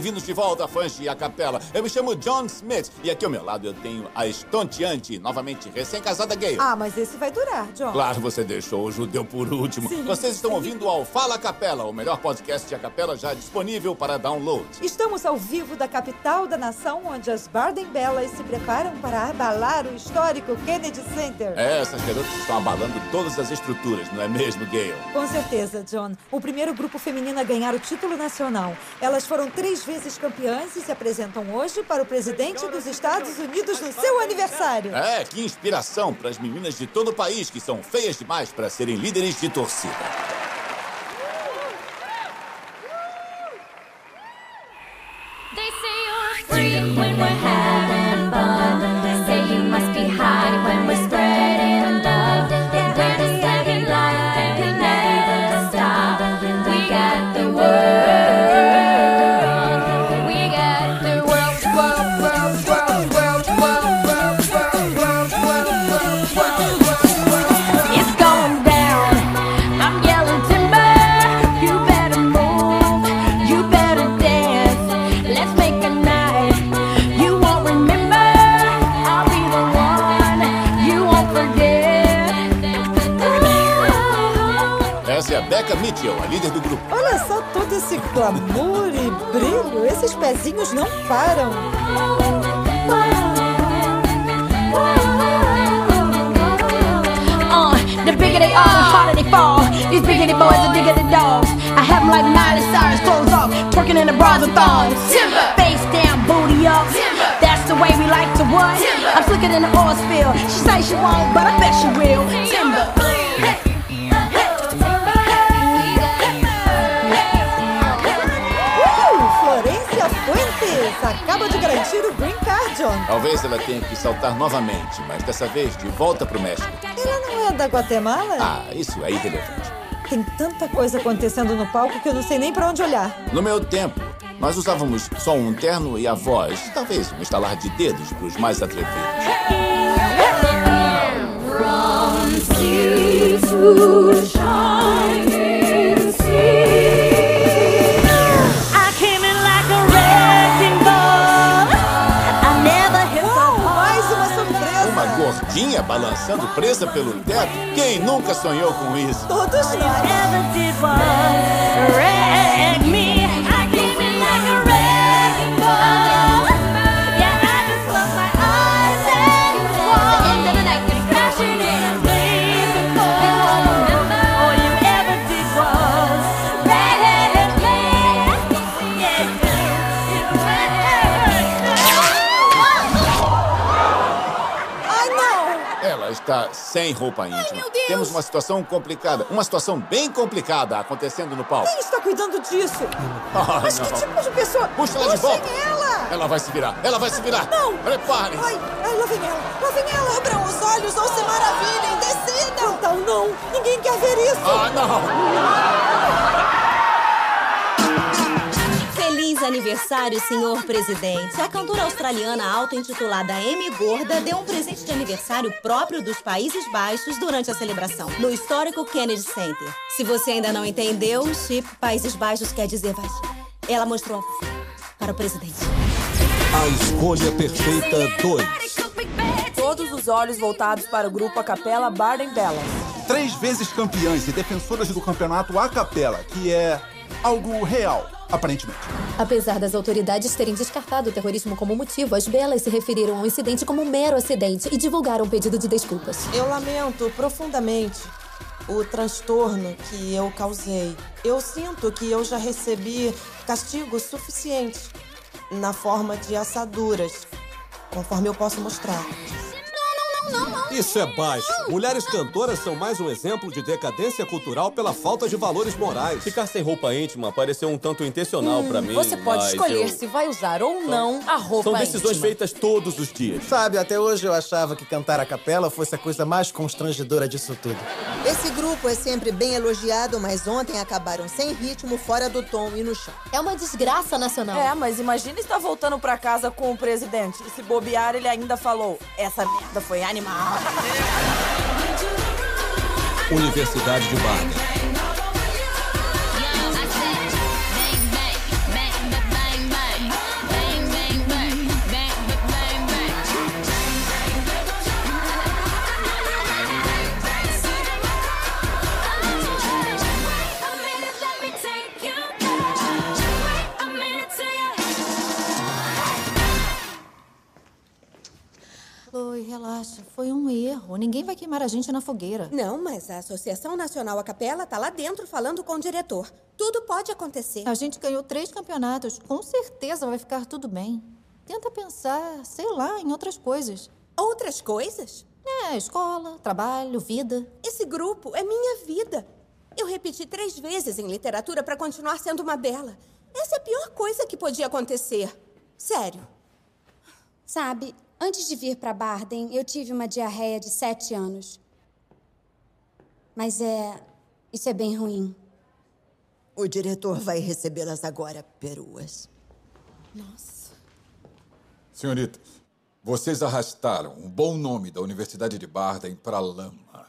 Bem-vindos de volta, fãs de A Capela. Eu me chamo John Smith e aqui ao meu lado eu tenho a estonteante, novamente recém-casada Gale. Ah, mas esse vai durar, John. Claro, você deixou o judeu por último. Sim, Vocês estão sim. ouvindo ao Fala Capela, o melhor podcast de A Capela já disponível para download. Estamos ao vivo da capital da nação, onde as Barden Bellas se preparam para abalar o histórico Kennedy Center. É, essas garotas estão abalando todas as estruturas, não é mesmo, Gale? Com certeza, John. O primeiro grupo feminino a ganhar o título nacional. Elas foram três vezes campeãs e se apresentam hoje para o presidente dos Estados Unidos no seu aniversário. É, que inspiração para as meninas de todo o país que são feias demais para serem líderes de torcida. They say you're free when Olha só todo esse glamour e brilho. Esses pezinhos não param. Uh, the bigger they are, the harder they fall. These biggity boys are diggity dogs. I have 'em like Miley Cyrus, clothes off, twerking in the bras and thongs. Timber, face down, booty up. Timber, that's the way we like to what? Timber, I'm slicker than the oil spill. She say she won't, but I bet she will. Timber. Uh, Acaba de garantir o Green Card, John. Talvez ela tenha que saltar novamente, mas dessa vez de volta pro México. Ela não é da Guatemala? Ah, isso é irrelevante. Tem tanta coisa acontecendo no palco que eu não sei nem pra onde olhar. No meu tempo, nós usávamos só um terno e a voz, talvez um estalar de dedos para os mais atrevidos. I balançando presa pelo teto? Quem nunca sonhou com isso? Todos nós. Está sem roupa íntima. meu Deus! Temos uma situação complicada, uma situação bem complicada acontecendo no palco. Quem está cuidando disso? Ah, Mas que não. tipo de pessoa? Puxa ela de Puxem volta. ela! Ela vai se virar, ela vai se virar. Não! Prepare-se. Ai, ai, lá vem ela, lá vem ela! Abram os olhos ou se maravilhem, decidam! Então não, ninguém quer ver isso! Ah, não! Feliz aniversário, senhor presidente. A cantora australiana auto-intitulada Amy Gorda deu um presente de aniversário próprio dos Países Baixos durante a celebração, no histórico Kennedy Center. Se você ainda não entendeu, o chip Países Baixos quer dizer baixo. Ela mostrou para o presidente. A escolha perfeita 2. Todos os olhos voltados para o grupo a capela Barden Bellas. Três vezes campeãs e defensoras do campeonato a capela, que é algo real, aparentemente. Apesar das autoridades terem descartado o terrorismo como motivo, as belas se referiram ao incidente como um mero acidente e divulgaram um pedido de desculpas. Eu lamento profundamente o transtorno que eu causei. Eu sinto que eu já recebi castigo suficiente na forma de assaduras, conforme eu posso mostrar. Não, não, não. Isso é baixo. Mulheres cantoras são mais um exemplo de decadência cultural pela falta de valores morais. Ficar sem roupa íntima pareceu um tanto intencional pra mim. Você pode mas escolher eu- se vai usar ou não a roupa São decisões íntima. feitas todos os dias. Sabe, até hoje eu achava que cantar a capela fosse a coisa mais constrangedora disso tudo. Esse grupo é sempre bem elogiado, mas ontem acabaram sem ritmo, fora do tom e no chão. É uma desgraça nacional. É, mas imagina estar voltando pra casa com o presidente. E se bobear, ele ainda falou: essa merda foi animal. Universidade de Barden. Chloe, relaxa. Foi um erro. Ninguém vai queimar a gente na fogueira. Não, mas a Associação Nacional a Capela tá lá dentro falando com o diretor. Tudo pode acontecer. A gente ganhou três campeonatos. Com certeza vai ficar tudo bem. Tenta pensar, sei lá, em outras coisas. Outras coisas? É, escola, trabalho, vida. Esse grupo é minha vida. Eu repeti três vezes em literatura para continuar sendo uma bela. Essa é a pior coisa que podia acontecer. Sério. Sabe, antes de vir para Barden, eu tive uma diarreia de sete anos. Mas é. Isso é bem ruim. O diretor vai recebê-las agora, peruas. Nossa. Senhoritas, vocês arrastaram o bom nome da Universidade de Barden para a lama.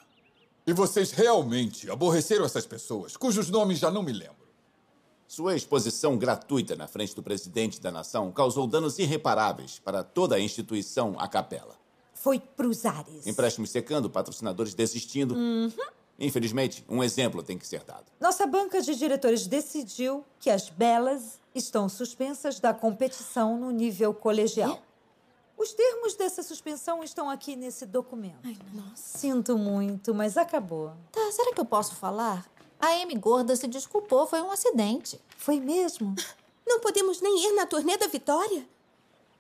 E vocês realmente aborreceram essas pessoas, cujos nomes já não me lembro. Sua exposição gratuita na frente do presidente da nação causou danos irreparáveis para toda a instituição a capela. Foi pros ares. Empréstimos secando, patrocinadores desistindo. Uhum. Infelizmente, um exemplo tem que ser dado. Nossa banca de diretores decidiu que as belas estão suspensas da competição no nível colegial. Os termos dessa suspensão estão aqui nesse documento. Sinto muito, mas acabou. Tá, será que eu posso falar? A Amy Gorda se desculpou, foi um acidente. Foi mesmo? Não podemos nem ir na turnê da Vitória?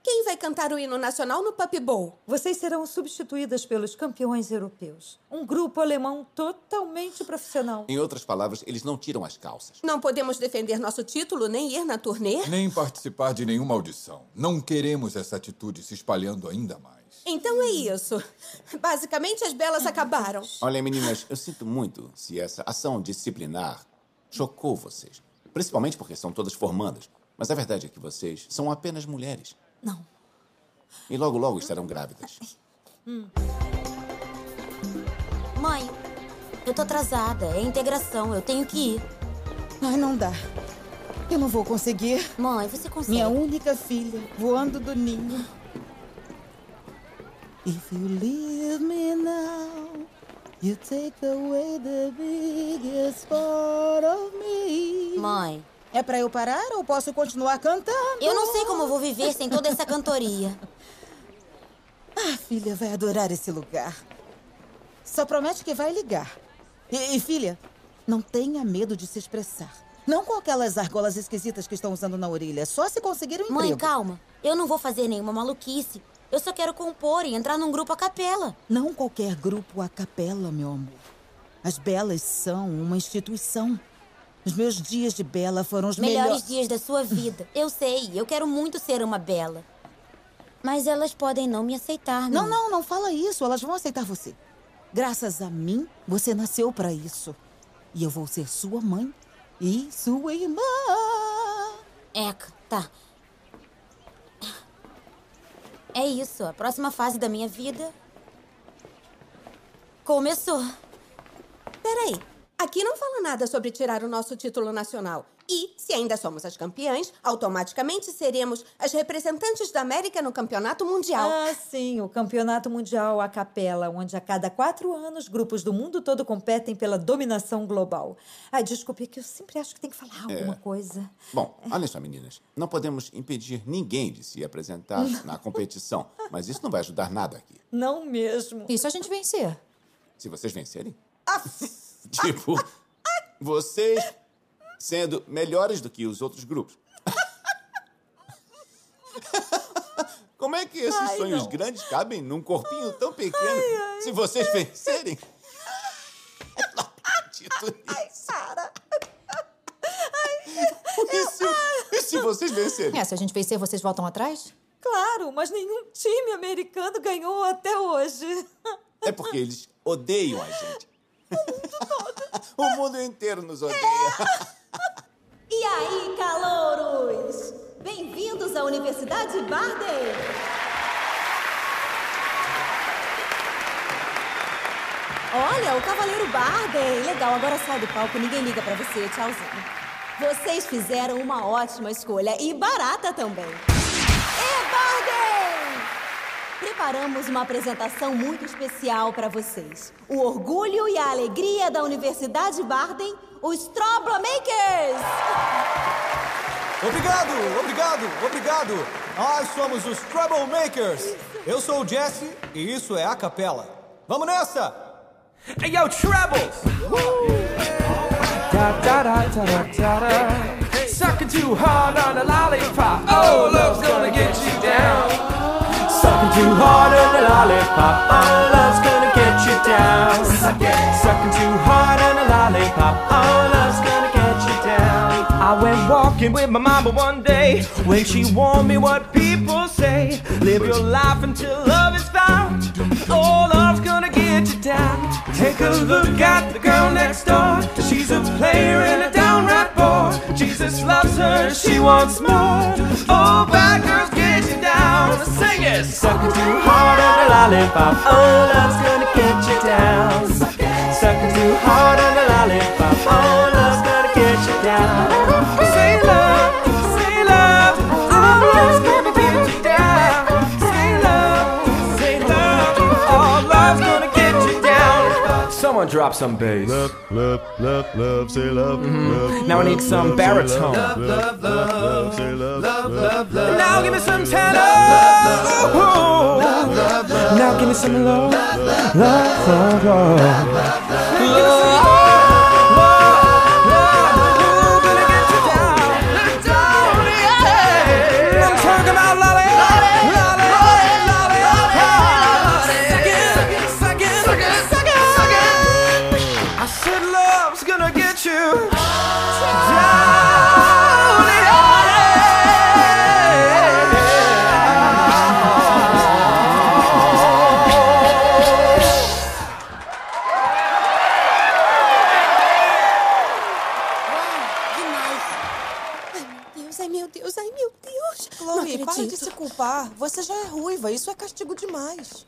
Quem vai cantar o hino nacional no Pup Bowl? Vocês serão substituídas pelos campeões europeus. Um grupo alemão totalmente profissional. Em outras palavras, eles não tiram as calças. Não podemos defender nosso título nem ir na turnê? Nem participar de nenhuma audição. Não queremos essa atitude se espalhando ainda mais. Então é isso. Basicamente, as belas acabaram. Olha, meninas, eu sinto muito se essa ação disciplinar chocou vocês. Principalmente porque são todas formandas. Mas a verdade é que vocês são apenas mulheres. Não. E logo, logo estarão grávidas. Mãe, eu tô atrasada. É integração. Eu tenho que ir. Ai, não dá. Eu não vou conseguir. Mãe, você consegue. Minha única filha, voando do ninho. If you leave me now, you take away the biggest part of me. Mãe. É pra eu parar ou posso continuar cantando? Eu não sei como vou viver sem toda essa cantoria. A filha vai adorar esse lugar. Só promete que vai ligar. E, e, filha, não tenha medo de se expressar. Não com aquelas argolas esquisitas que estão usando na orelha. Só se conseguir um Mãe, emprego. calma. Eu não vou fazer nenhuma maluquice. Eu só quero compor e entrar num grupo a capela. Não qualquer grupo a capela, meu amor. As belas são uma instituição. Os meus dias de bela foram os Melhores melhores. dias da sua vida. Eu sei, eu quero muito ser uma bela. Mas elas podem não me aceitar, Não, não, não fala isso. Elas vão aceitar você. Graças a mim, você nasceu pra isso. E eu vou ser sua mãe e sua irmã. Eca, tá. É isso, a próxima fase da minha vida começou. Peraí, aqui não fala nada sobre tirar o nosso título nacional. E, se ainda somos as campeãs, automaticamente seremos as representantes da América no campeonato mundial. Ah, sim, o Campeonato Mundial a Capela, onde a cada quatro anos grupos do mundo todo competem pela dominação global. Ai, desculpe, é que eu sempre acho que tem que falar alguma É. coisa. Bom, olha só, meninas. Não podemos impedir ninguém de se apresentar na competição. Mas isso não vai ajudar nada aqui. Não mesmo. E se a gente vencer? Se vocês vencerem. tipo, vocês sendo melhores do que os outros grupos. Como é que esses Ai, sonhos não. grandes cabem num corpinho tão pequeno? Se vocês vencerem. Eu não acredito nisso. Ai, para. E se, e se vocês vencerem? É, se a gente vencer, vocês voltam atrás? Claro, mas nenhum time americano ganhou até hoje. É porque eles odeiam a gente. O mundo inteiro nos odeia. E aí, calouros? Bem-vindos à Universidade Barden! Olha, o Cavaleiro Barden! Legal, agora sai do palco, ninguém liga pra você. Tchauzinho. Vocês fizeram uma ótima escolha e barata também. Preparamos uma apresentação muito especial para vocês. O orgulho e a alegria da Universidade Barden, os Troublemakers! Obrigado, obrigado, obrigado. Nós somos os Troublemakers. Eu sou o Jesse e isso é a capela. Vamos nessa! Hey yo, da da. Sucking too hard on the lollipop. Oh, love's gonna get you down. Too hard on the lollipop. Oh, love's gonna get you down. Sucking too hard on the lollipop. Oh, love's gonna get you down. I went walking with my mama one day when she warned me what people say. Live your life until love is found. Oh, love's gonna get you down. Take a look at the girl next door. She's a player and a downright bore. Jesus loves her, she wants more. Oh, bad girls get down. Sing it. Sucking too hard on the lollipop. Oh, love's gonna get you down. Sucking too hard on the lollipop. Down. Someone drop some bass. Love, love, love, love, say love. love Now I need some love, baritone. Love, love, love, love, say love, love, love, love. Now give me some tenor. Now give me some love, love, love, love. É isso é castigo demais.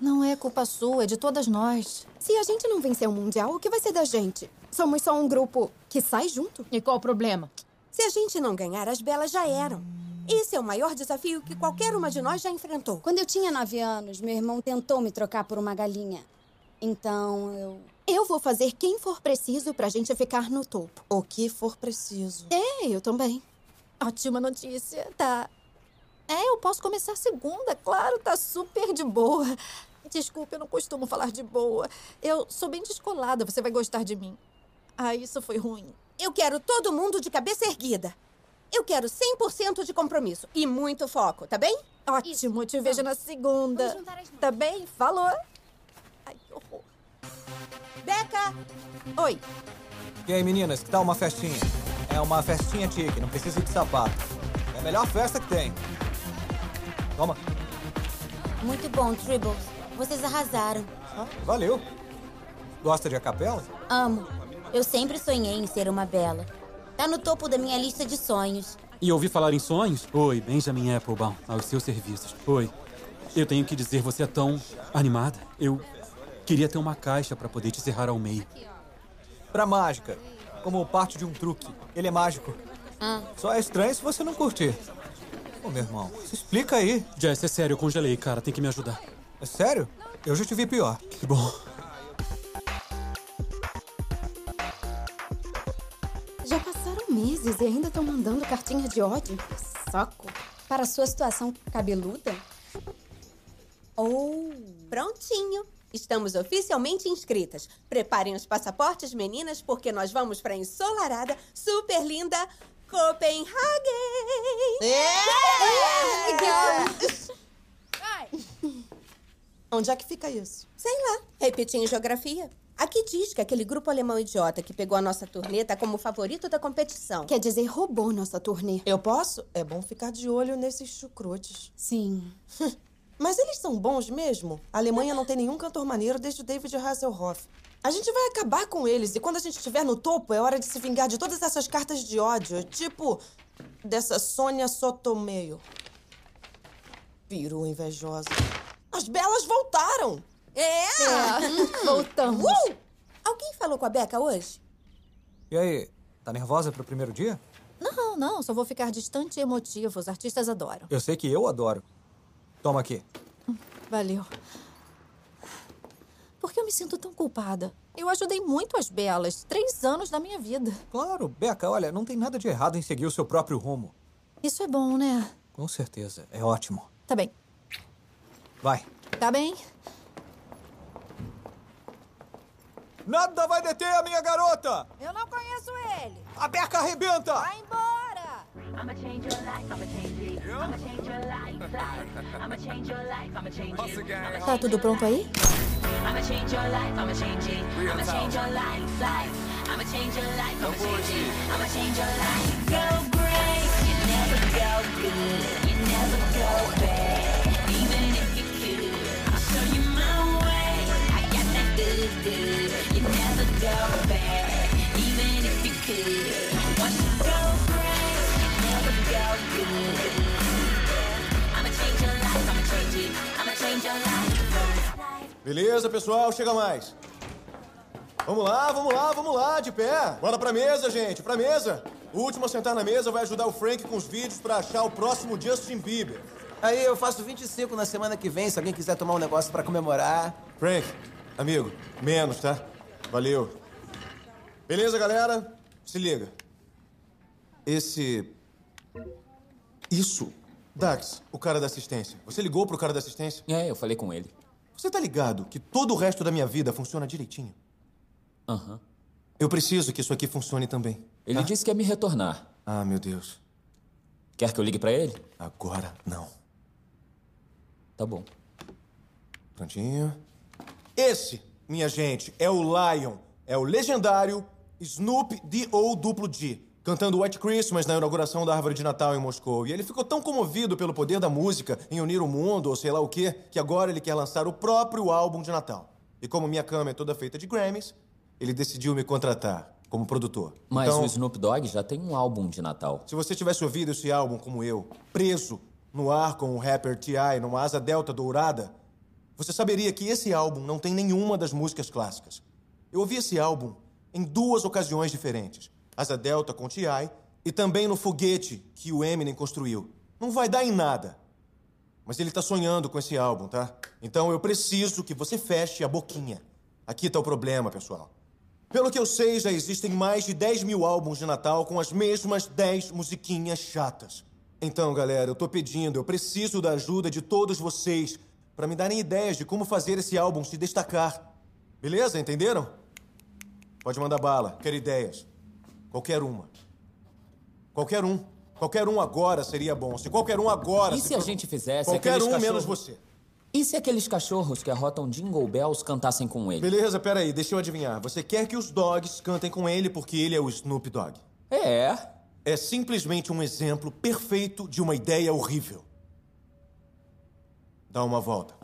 Não é culpa sua, é de todas nós. Se a gente não vencer o Mundial, o que vai ser da gente? Somos só um grupo que sai junto? E qual o problema? Se a gente não ganhar, as belas já eram. Esse é o maior desafio que qualquer uma de nós já enfrentou. Quando eu tinha nove anos, meu irmão tentou me trocar por uma galinha. Então eu. Eu vou fazer quem for preciso pra gente ficar no topo. O que for preciso. É, eu também. Ótima notícia. Tá. É, eu posso começar segunda, claro, tá super de boa. Desculpa, eu não costumo falar de boa. Eu sou bem descolada, você vai gostar de mim. Ah, isso foi ruim. Eu quero todo mundo de cabeça erguida. Eu quero 100% de compromisso e muito foco, tá bem? Ótimo, te vejo na segunda. Tá bem? Falou. Ai, que horror. Beca! Oi. E aí, meninas, que tal uma festinha? É uma festinha tique, não precisa de sapato. É a melhor festa que tem. Toma. Muito bom, Tribbles. Vocês arrasaram. Valeu. Gosta de a capela? Amo. Eu sempre sonhei em ser uma bela. Tá no topo da minha lista de sonhos. E ouvi falar em sonhos? Oi, Benjamin Applebaum, aos seus serviços. Oi. Eu tenho que dizer, você é tão animada. Eu queria ter uma caixa para poder te serrar ao meio. Pra mágica. Como parte de um truque. Ele é mágico. Ah. Só é estranho se você não curtir. Ô, meu irmão, se explica aí. Jess, é sério, eu congelei, cara. Tem que me ajudar. É sério? Eu já te vi pior. Que bom. Já passaram meses e ainda estão mandando cartinha de ódio. Saco. Para sua situação cabeluda? Oh, prontinho. Estamos oficialmente inscritas. Preparem os passaportes, meninas, porque nós vamos para a ensolarada, super linda Copenhagen! É! Legal! Onde é que fica isso? Sei lá, repetir em geografia. Aqui diz que aquele grupo alemão idiota que pegou a nossa turnê tá como favorito da competição. Quer dizer, roubou nossa turnê. Eu posso? É bom ficar de olho nesses chucrutes. Sim. Mas eles são bons mesmo? A Alemanha não tem nenhum cantor maneiro desde o David Hasselhoff. A gente vai acabar com eles e quando a gente estiver no topo, é hora de se vingar de todas essas cartas de ódio. Tipo, dessa Sônia Sotomeio. Peru invejosa. As belas voltaram! É? É, voltamos. Uh! Alguém falou com a Beca hoje? E aí, tá nervosa pro primeiro dia? Não, não, só vou ficar distante e emotivo. Os artistas adoram. Eu sei que eu adoro. Toma aqui. Valeu. Por que eu me sinto tão culpada? Eu ajudei muito as belas. Três anos da minha vida. Claro, Beca, olha, não tem nada de errado em seguir o seu próprio rumo. Isso é bom, né? Com certeza, é ótimo. Tá bem. Vai. Tá bem? Nada vai deter a minha garota! Eu não conheço ele. A Beca arrebenta! Vai embora! I'ma change your life, I'ma change it. I'ma change your life, life. I'ma change your life, I'ma change it. Tá tudo pronto aí? I'ma change your life, I'ma change it. I'ma change your life, life. I'ma change your life, I'ma change it. I'ma change your life. Go great, you never go good. You never go bad. Even if you could, I'll show you my way. I got that good, good. You never go bad. Even if you could. Once Beleza, pessoal, chega mais. Vamos lá, vamos lá, vamos lá, de pé. Bora pra mesa, gente, pra mesa. O último a sentar na mesa vai ajudar o Frank com os vídeos pra achar o próximo Justin Bieber. Aí eu faço 25 na semana que vem, se alguém quiser tomar um negócio pra comemorar. Frank, amigo, menos, tá? Valeu. Beleza, galera? Se liga. Esse. Isso. Dax, o cara da assistência. Você ligou pro cara da assistência? É, eu falei com ele. Você tá ligado que todo o resto da minha vida funciona direitinho? Aham. Eu preciso que isso aqui funcione também. Ele tá? disse que ia me retornar. Ah, meu Deus. Quer que eu ligue pra ele? Agora não. Tá bom. Prontinho. Esse, minha gente, é o Lion. É o legendário Snoop D.O. duplo G. Cantando White Christmas na inauguração da árvore de Natal em Moscou. E ele ficou tão comovido pelo poder da música em unir o mundo, ou sei lá o quê, que agora ele quer lançar o próprio álbum de Natal. E como minha cama é toda feita de Grammys, ele decidiu me contratar como produtor. Mas então, o Snoop Dogg já tem um álbum de Natal. se você tivesse ouvido esse álbum como eu, preso no ar com o rapper T.I. numa asa delta dourada, você saberia que esse álbum não tem nenhuma das músicas clássicas. Eu ouvi esse álbum em duas ocasiões diferentes. Asa Delta com T.I. e também no foguete que o Eminem construiu. Não vai dar em nada. Mas ele tá sonhando com esse álbum, tá? Então eu preciso que você feche a boquinha. Aqui tá o problema, pessoal. Pelo que eu sei, já existem mais de 10 mil álbuns de Natal com as mesmas 10 musiquinhas chatas. Então, galera, eu tô pedindo, eu preciso da ajuda de todos vocês para me darem ideias de como fazer esse álbum se destacar. Beleza? Entenderam? Pode mandar bala. Quero ideias. Qualquer uma. Qualquer um. Qualquer um agora seria bom. Se qualquer um agora. E se a pro- gente fizesse Qualquer um cachorros- menos você. E se aqueles cachorros que arrotam Jingle Bells cantassem com ele? Beleza, peraí, deixa eu adivinhar. Você quer que os dogs cantem com ele porque ele é o Snoop Dogg? É. É simplesmente um exemplo perfeito de uma ideia horrível. Dá uma volta.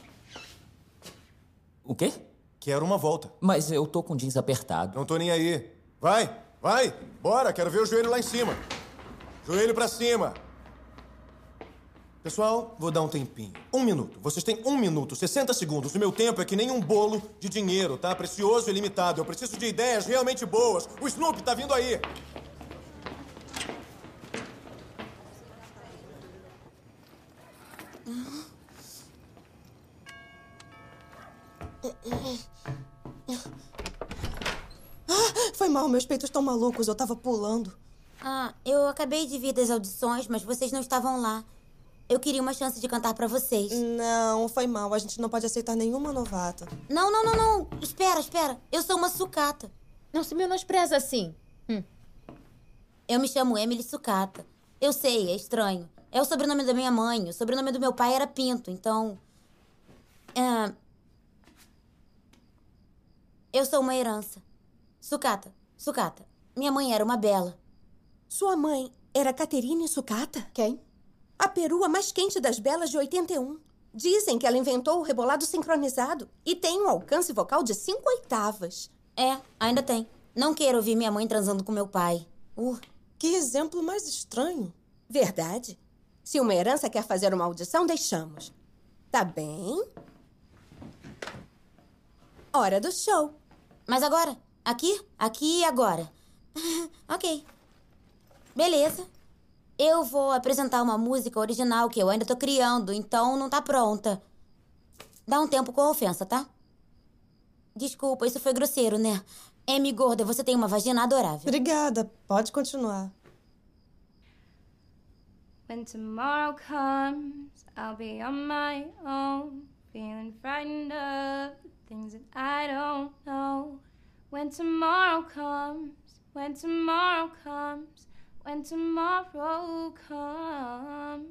O quê? Quero uma volta. Mas eu tô com jeans apertado. Não tô nem aí. Vai, vai, bora, quero ver o joelho lá em cima. Joelho pra cima. Pessoal, vou dar um tempinho. Um minuto. Vocês têm um minuto, 60 segundos. O meu tempo é que nem um bolo de dinheiro, tá? Precioso e limitado. Eu preciso de ideias realmente boas. O Snoop tá vindo aí. Ah, foi mal, meus peitos estão malucos, eu tava pulando. Ah, eu acabei de vir das audições, mas vocês não estavam lá. Eu queria uma chance de cantar pra vocês. Não, foi mal. A gente não pode aceitar nenhuma novata. Não, não, não, não. Espera, espera. Eu sou uma sucata. Não se menospreza assim. Eu me chamo Emily Sucata. Eu sei, é estranho. É o sobrenome da minha mãe. O sobrenome do meu pai era Pinto, então. é, Eu sou uma herança. Sucata, sucata. Minha mãe era uma bela. Sua mãe era Caterine Sucata? Quem? A perua mais quente das belas de 81. Dizem que ela inventou o rebolado sincronizado e tem um alcance vocal de cinco oitavas. É, ainda tem. Não quero ouvir minha mãe transando com meu pai. Uh. Que exemplo mais estranho. Verdade. Se uma herança quer fazer uma audição, deixamos. Tá bem. Hora do show. Mas agora? Aqui? Aqui e agora. ok. Beleza. Eu vou apresentar uma música original que eu ainda tô criando, então não tá pronta. Dá um tempo com a ofensa, tá? Desculpa, isso foi grosseiro, né? Amy Gorda, você tem uma vagina adorável. Obrigada. Pode continuar. When tomorrow comes, I'll be on my own, feeling frightened of the things that I don't know. When tomorrow comes, when tomorrow comes, when tomorrow comes.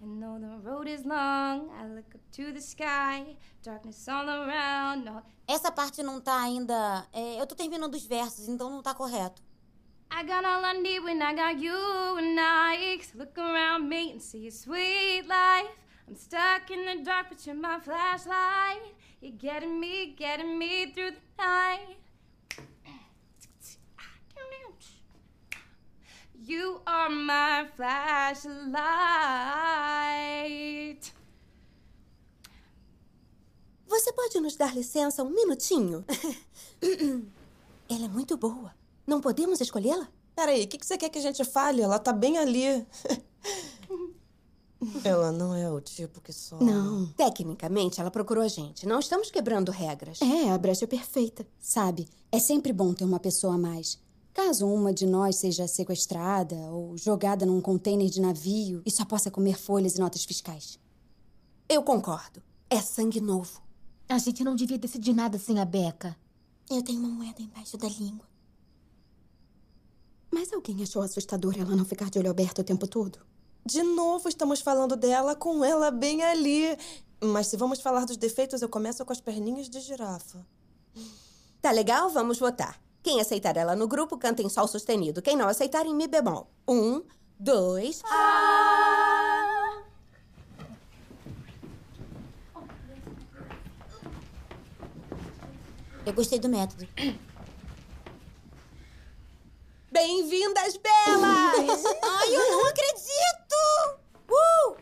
And though the road is long, I look up to the sky, darkness all around. No, Essa parte não tá ainda. é, eu tô terminando os versos, então não tá correto. I got all I need when I got you and I. look around me and see a sweet life. I'm stuck in the dark, but you're my flashlight. You're getting me, getting me through the night. You are my flashlight. Você pode nos dar licença um minutinho? Ela é muito boa. Não podemos escolhê-la? Peraí, o que, que você quer que a gente fale? Ela tá bem ali. Ela não é o tipo que só. Não. Tecnicamente, ela procurou a gente. Não estamos quebrando regras. É, a brecha é perfeita. Sabe, é sempre bom ter uma pessoa a mais. Caso uma de nós seja sequestrada ou jogada num container de navio e só possa comer folhas e notas fiscais. Eu concordo. É sangue novo. A gente não devia decidir nada sem a Beca. Eu tenho uma moeda embaixo da língua. Mas alguém achou assustador ela não ficar de olho aberto o tempo todo? De novo, estamos falando dela com ela bem ali. Mas se vamos falar dos defeitos, eu começo com as perninhas de girafa. Tá legal? Vamos votar. Quem aceitar ela no grupo, canta em sol sustenido. Quem não aceitar, em mi bemol. Um, dois... Eu gostei do método. Bem-vindas, belas! Ai, eu não acredito! Uh!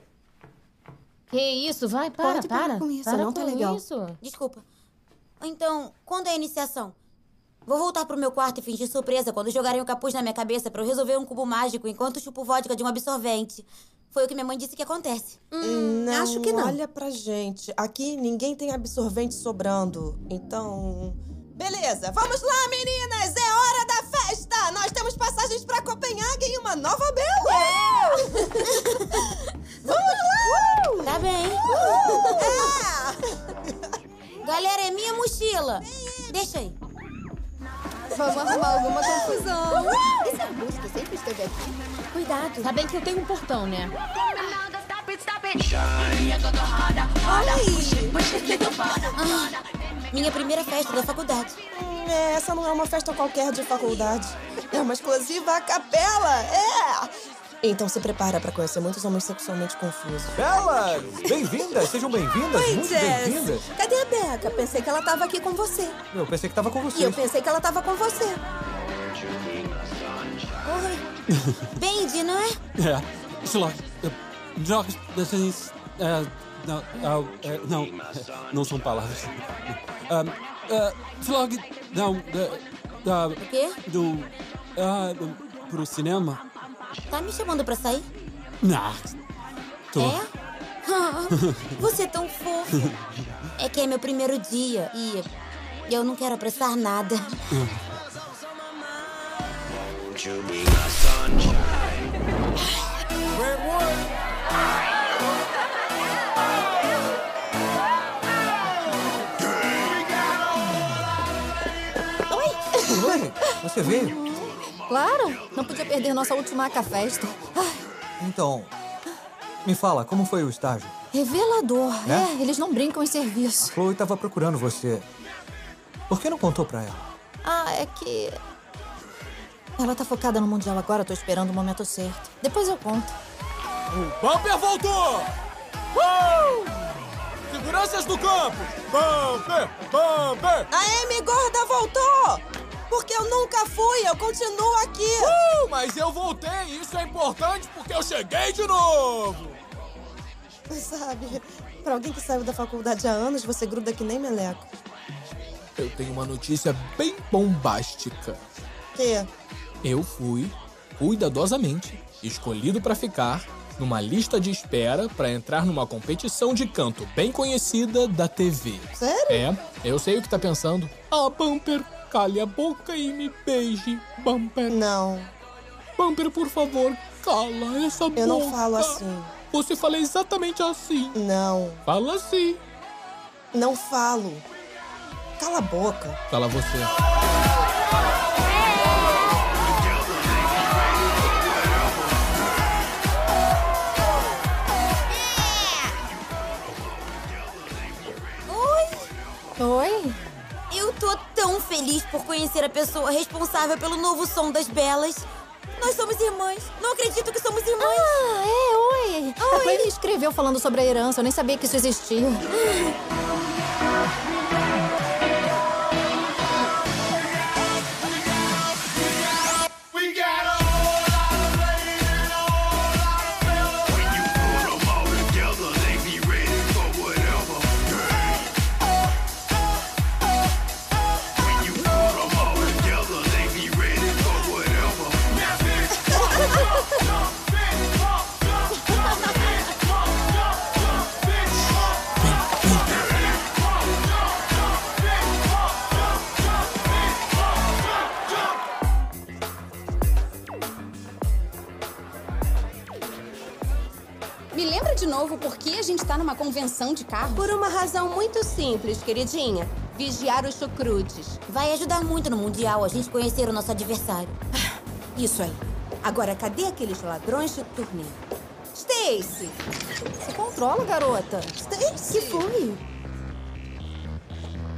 Que isso? Vai, para, Pode para. parar com isso, Para não tá legal. isso. Desculpa. Então, quando é a iniciação? Vou voltar pro meu quarto e fingir surpresa quando jogarem o capuz na minha cabeça pra eu resolver um cubo mágico enquanto chupo vodka de um absorvente. Foi o que minha mãe disse que acontece. não, acho que não. Olha pra gente. Aqui ninguém tem absorvente sobrando. Então. Beleza, vamos lá, meninas! É hora da festa! Nós temos passagens pra Copenhague e uma nova bela! vamos lá! Tá bem. É! Galera, é minha mochila. Deixa aí. Vamos arrumar alguma confusão. Esse arbusto sempre esteve aqui. Cuidado. Tá bem que eu tenho um portão, né? Ah, minha primeira festa da faculdade. É, essa não é uma festa qualquer de faculdade. É uma exclusiva a capela! É! Então se prepara pra conhecer muitos homens sexualmente confusos. Belas! Bem-vindas! Sejam bem-vindas! Oi, muito Jess. bem-vindas! Cadê a Beca? Pensei que ela tava aqui com você. Eu pensei que tava com E vocês. eu pensei que ela tava com você. Oi. Bendy, não é? É. Jogos dessas. É, não, ah, é, não, é, não são palavras. Um, é, Slog. Não. Da, O quê? Do. Ah, pro cinema? Tá me chamando pra sair? Não. Tô. É? Ah, você é tão fofo. É que é meu primeiro dia e eu não quero apressar nada. Oi, você veio? Claro, não podia perder nossa última festa. Então, me fala, como foi o estágio? Revelador. É? É, eles não brincam em serviço. Chloe estava procurando você. Por que não contou pra ela? Ah, é que. Ela tá focada no Mundial agora, tô esperando o momento certo. Depois eu conto. O Bumper voltou! Uh! Seguranças do campo! Bumper! Bumper! A Amy Gorda voltou! Porque eu nunca fui, eu continuo aqui! Uh, mas eu voltei! Isso é importante porque eu cheguei de novo! Sabe, pra alguém que saiu da faculdade há anos, você gruda que nem meleco. Eu tenho uma notícia bem bombástica. Que? Eu fui, cuidadosamente, escolhido pra ficar numa lista de espera pra entrar numa competição de canto bem conhecida da TV. Sério? É, eu sei o que tá pensando. Ah, Bumper, cale a boca e me beije, Bumper. Não. Bumper, por favor, cala essa boca. Eu não falo assim. Você fala exatamente assim. Não. Fala assim. Não falo. Cala a boca. Fala você. Oi? Oi? Tão feliz por conhecer a pessoa responsável pelo novo som das belas. Nós somos irmãs. Não acredito que somos irmãs. Ah, é, oi. A Queen escreveu falando sobre a herança, eu nem sabia que isso existia. novo por que a gente tá numa convenção de carros? Por uma razão muito simples, queridinha. Vigiar os chucrutes. Vai ajudar muito no Mundial a gente conhecer o nosso adversário. Isso aí. Agora, cadê aqueles ladrões de turnê? Stacy! Se controla, garota. Stacy! Que foi?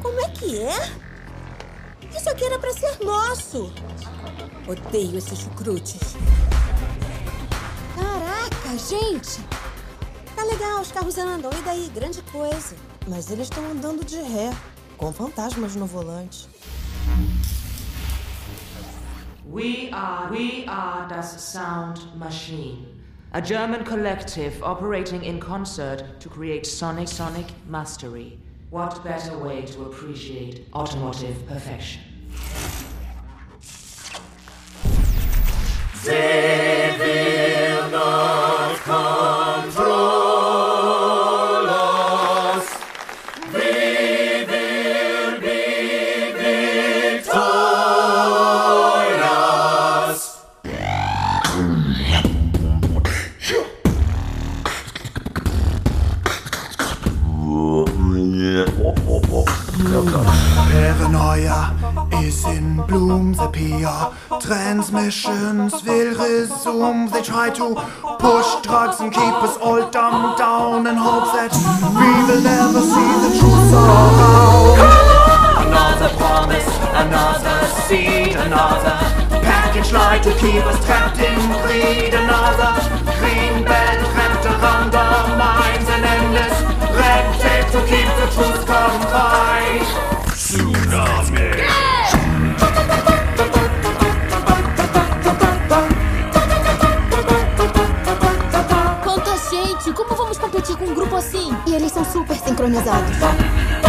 Como é que é? Isso aqui era pra ser nosso. Odeio esses chucrutes. Caraca, gente! Tá legal, os carros andam. E daí? Grande coisa. Mas eles estão andando de ré, com fantasmas no volante. We are, we are das Sound Machine, a German collective operating in concert to create sonic sonic mastery. What better way to appreciate automotive perfection? They is in bloom, the PR transmissions will resume. They try to push drugs and keep us all dumbed down in hopes that we will never see the truth around. Another promise, another seed, another package lie to keep us trapped in greed. Another sincronizados.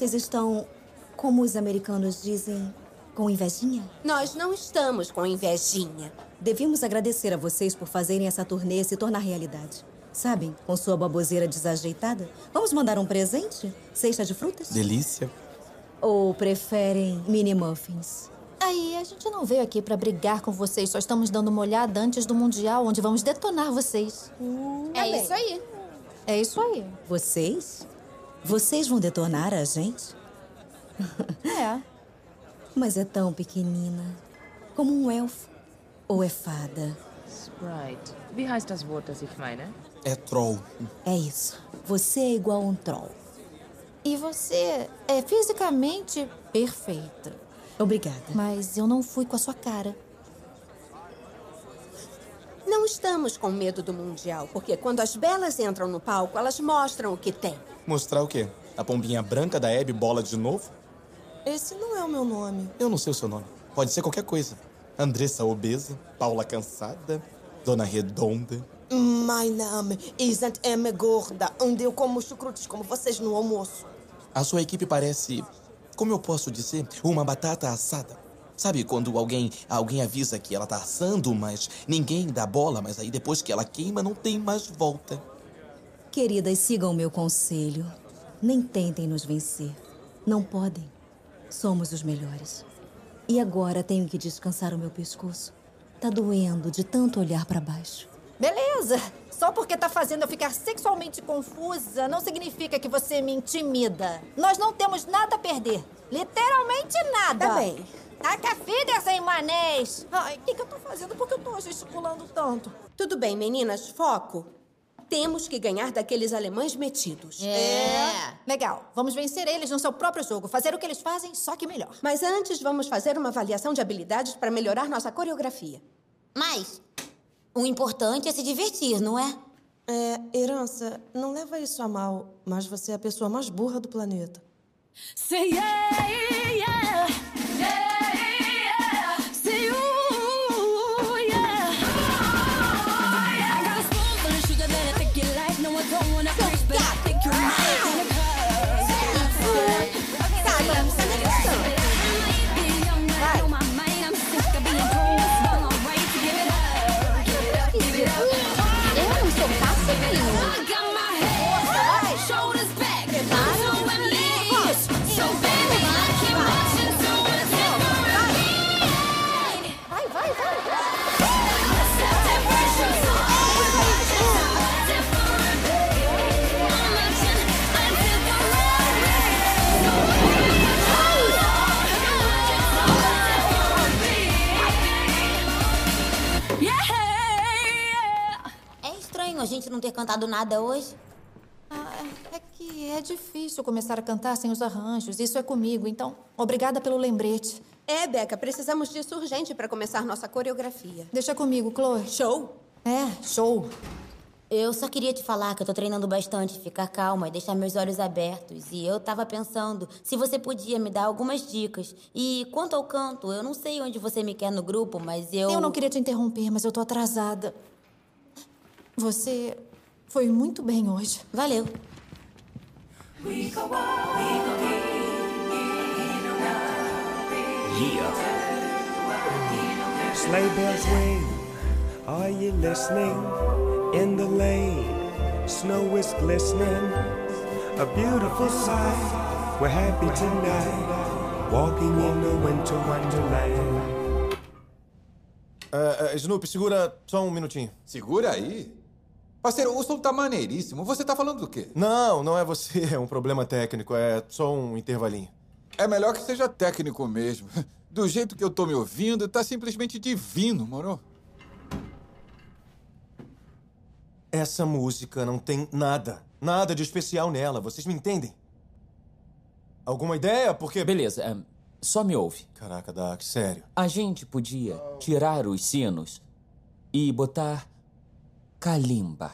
Vocês estão, como os americanos dizem, com invejinha? Nós não estamos com invejinha. Devíamos agradecer a vocês por fazerem essa turnê se tornar realidade. Sabem, com sua baboseira desajeitada, vamos mandar um presente? Cesta de frutas? Delícia. Ou preferem mini muffins? Aí, a gente não veio aqui pra brigar com vocês, só estamos dando uma olhada antes do Mundial, onde vamos detonar vocês. é isso aí. É isso aí. Vocês? Vocês vão detonar a gente? É. Mas é tão pequenina. Como um elfo. Ou é fada? Sprite. Wie heißt das Wort, das ich meine? É troll. É isso. Você é igual a um troll. E você é fisicamente perfeita. Obrigada. Mas eu não fui com a sua cara. Não estamos com medo do Mundial, porque quando as belas entram no palco, elas mostram o que tem. Mostrar o quê? A pombinha branca da Abby bola de novo? Esse não é o meu nome. Eu não sei o seu nome. Pode ser qualquer coisa. Andressa obesa, Paula cansada, Dona Redonda. My name isn't M gorda, onde eu como chucrutes como vocês no almoço. A sua equipe parece, como eu posso dizer, uma batata assada. Sabe quando alguém alguém avisa que ela tá assando, mas ninguém dá bola, mas aí depois que ela queima não tem mais volta. Queridas, sigam o meu conselho. Nem tentem nos vencer. Não podem. Somos os melhores. E agora tenho que descansar o meu pescoço. Tá doendo de tanto olhar para baixo. Beleza. Só porque tá fazendo eu ficar sexualmente confusa não significa que você me intimida. Nós não temos nada a perder. Literalmente nada. Tá bem. Taca fidas em manês. Ai, o que, que eu tô fazendo? Por que eu tô gesticulando tanto? Tudo bem, meninas, foco. Temos que ganhar daqueles alemães metidos. É. Legal. Vamos vencer eles no seu próprio jogo. Fazer o que eles fazem, só que melhor. Mas antes, vamos fazer uma avaliação de habilidades para melhorar nossa coreografia. Mas o importante é se divertir, não é? É, herança, não leva isso a mal, mas você é a pessoa mais burra do planeta. Say yeah, yeah, yeah. Não ter cantado nada hoje. Ah, é que é difícil começar a cantar sem os arranjos. Isso é comigo, então obrigada pelo lembrete. É, Beca, precisamos disso urgente para começar nossa coreografia. Deixa comigo, Chloe. Show? É, show. Eu só queria te falar que eu tô treinando bastante, ficar calma e deixar meus olhos abertos. E eu tava pensando se você podia me dar algumas dicas. E quanto ao canto, eu não sei onde você me quer no grupo, mas eu. Eu não queria te interromper, mas eu tô atrasada. Você foi muito bem hoje. Valeu. Sleigh bells ring. Are you listening? In the lane, snow is glistening. A beautiful sight. We're happy tonight. Walking in a winter wonderland. Ah, ah, Snoopy, segura só um minutinho. Segura aí. Parceiro, o som tá maneiríssimo. Você tá falando do quê? Não, não é você, é um problema técnico, é só um intervalinho. É melhor que seja técnico mesmo. Do jeito que eu tô me ouvindo, tá simplesmente divino, moro? Essa música não tem nada, nada de especial nela, vocês me entendem? Alguma ideia? Porque. Beleza, é, só me ouve. Caraca, Dax, sério. A gente podia tirar os sinos e botar calimba.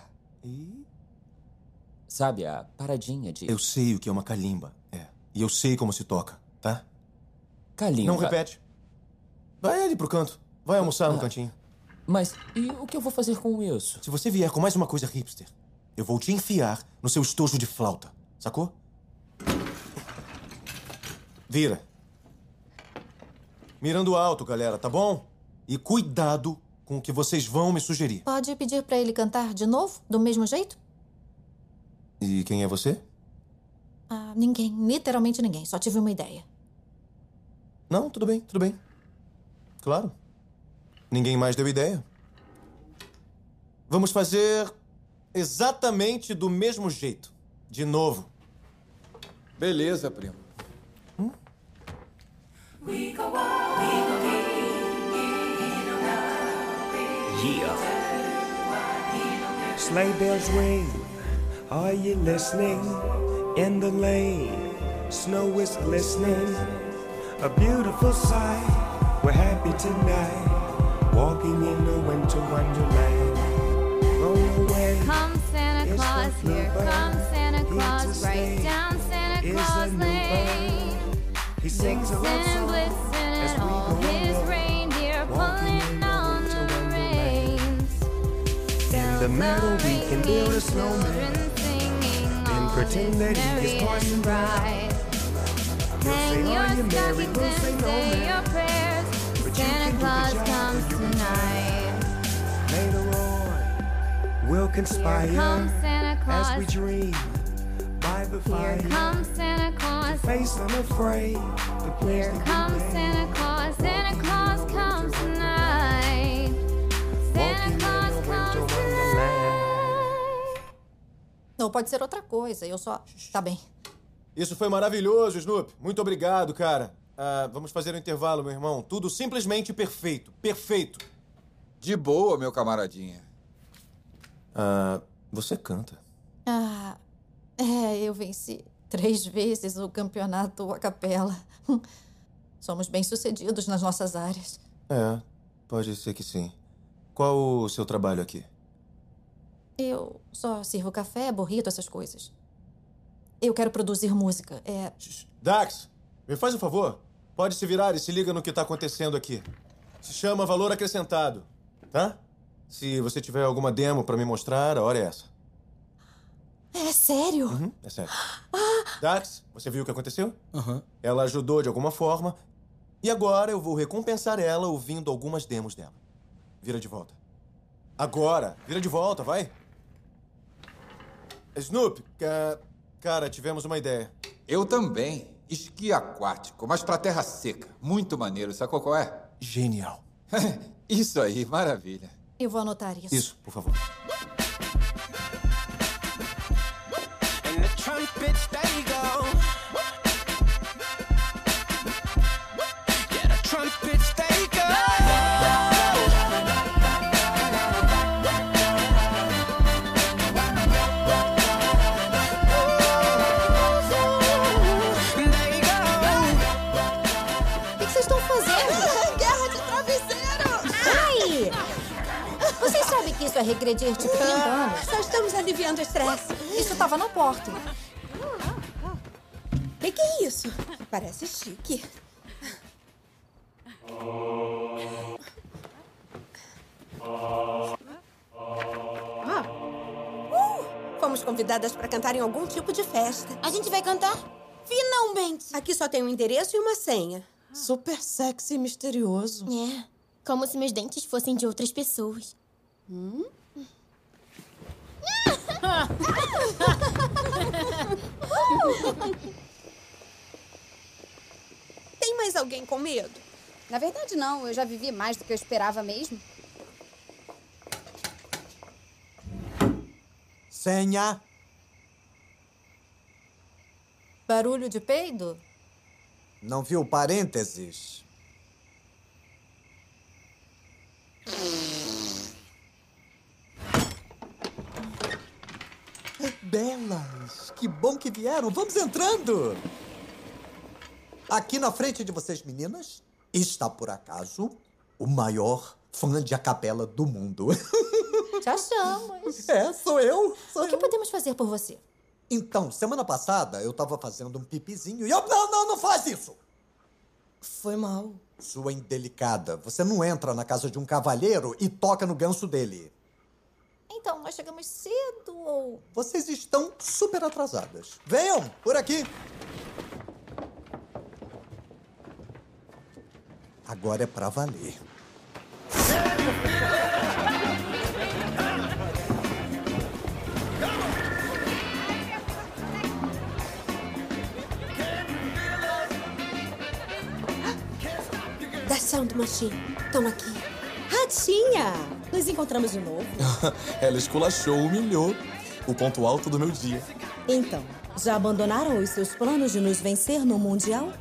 Sabe, a paradinha de. Eu sei o que é uma calimba, é. E eu sei como se toca, tá? Calimba. Não repete. Vai ali pro canto. Vai almoçar no cantinho. Mas e o que eu vou fazer com isso? Se você vier com mais uma coisa hipster, eu vou te enfiar no seu estojo de flauta. Sacou? Vira. Mirando alto, galera, tá bom? E cuidado com o que vocês vão me sugerir. Pode pedir pra ele cantar de novo, do mesmo jeito? E quem é você? Ah, ninguém, literalmente ninguém. Só tive uma ideia. Não, tudo bem, tudo bem. Claro. Ninguém mais deu ideia. Vamos fazer exatamente do mesmo jeito. De novo. Beleza, primo. Yeah. Sleigh bells ring. Are you listening? In the lane, snow is glistening. A beautiful sight. We're happy tonight. Walking in a winter wonderland. Roll away. Come Santa It's Claus, here comes Santa Claus, right down Santa Claus Lane. He sings a love song the meadow we can build a snowman. And pretend that he is Parson and bright. You'll Hang say, your "Are you merry?" stockings We'll say, and "No, say your prayers. But Santa can do the Claus comes tonight. Later on, we'll conspire comes Santa Claus. as we dream by the fire. Here comes Santa Claus. Face unafraid, the Here comes. Santa Claus. Santa Claus comes tonight. Não, pode ser outra coisa. Eu só. Tá bem. Isso foi maravilhoso, Snoop. Muito obrigado, cara. Ah, vamos fazer um intervalo, meu irmão. Tudo simplesmente perfeito. Perfeito. De boa, meu camaradinha. Ah, você canta. Ah, é, eu venci três vezes o campeonato a capela. Somos bem-sucedidos nas nossas áreas. É, pode ser que sim. Qual o seu trabalho aqui? Eu só sirvo café, burrito, essas coisas. Eu quero produzir música. É. Dax, me faz um favor. Pode se virar e se liga no que tá acontecendo aqui. Se chama valor acrescentado, tá? Se você tiver alguma demo pra me mostrar, a hora é essa. É sério? Uhum, é sério. Dax, você viu o que aconteceu? Aham. Ela ajudou de alguma forma. E agora eu vou recompensar ela ouvindo algumas demos dela. Vira de volta. Agora! Vira de volta, vai! Snoop, ca- cara, tivemos uma ideia. Eu também. Esqui aquático, mas pra terra seca. Muito maneiro, sacou qual é? Genial. Isso aí, maravilha. Eu vou anotar isso. Isso, por favor. And the trumpets, they go. Isso é regredir tipo 30 anos? Só estamos aliviando o estresse. Isso tava na porta. O que, que é isso? Parece chique. Uh, fomos convidadas para cantar em algum tipo de festa. A gente vai cantar? Finalmente! Aqui só tem um endereço e uma senha. Super sexy e misterioso. É. Como se meus dentes fossem de outras pessoas. Hum? Tem mais alguém com medo? Na verdade, não. Eu já vivi mais do que eu esperava mesmo. Senha. Barulho de peido? Não viu parênteses? Belas, que bom que vieram. Vamos entrando. Aqui na frente de vocês, meninas, está por acaso o maior fã de a capela do mundo. Já achamos. É, sou eu. Sou o que podemos fazer por você? Então, semana passada eu tava fazendo um pipizinho e eu. Não, não, não faz isso! Foi mal. Sua indelicada. Você não entra na casa de um cavalheiro e toca no ganso dele. Então? Nós chegamos cedo ou. Vocês estão super atrasadas. Venham, por aqui. Agora é pra valer. Da Sound Machine. Estão aqui. Ratinha! Nos encontramos de novo. Ela esculachou, humilhou. O ponto alto do meu dia. Então, já abandonaram os seus planos de nos vencer no Mundial?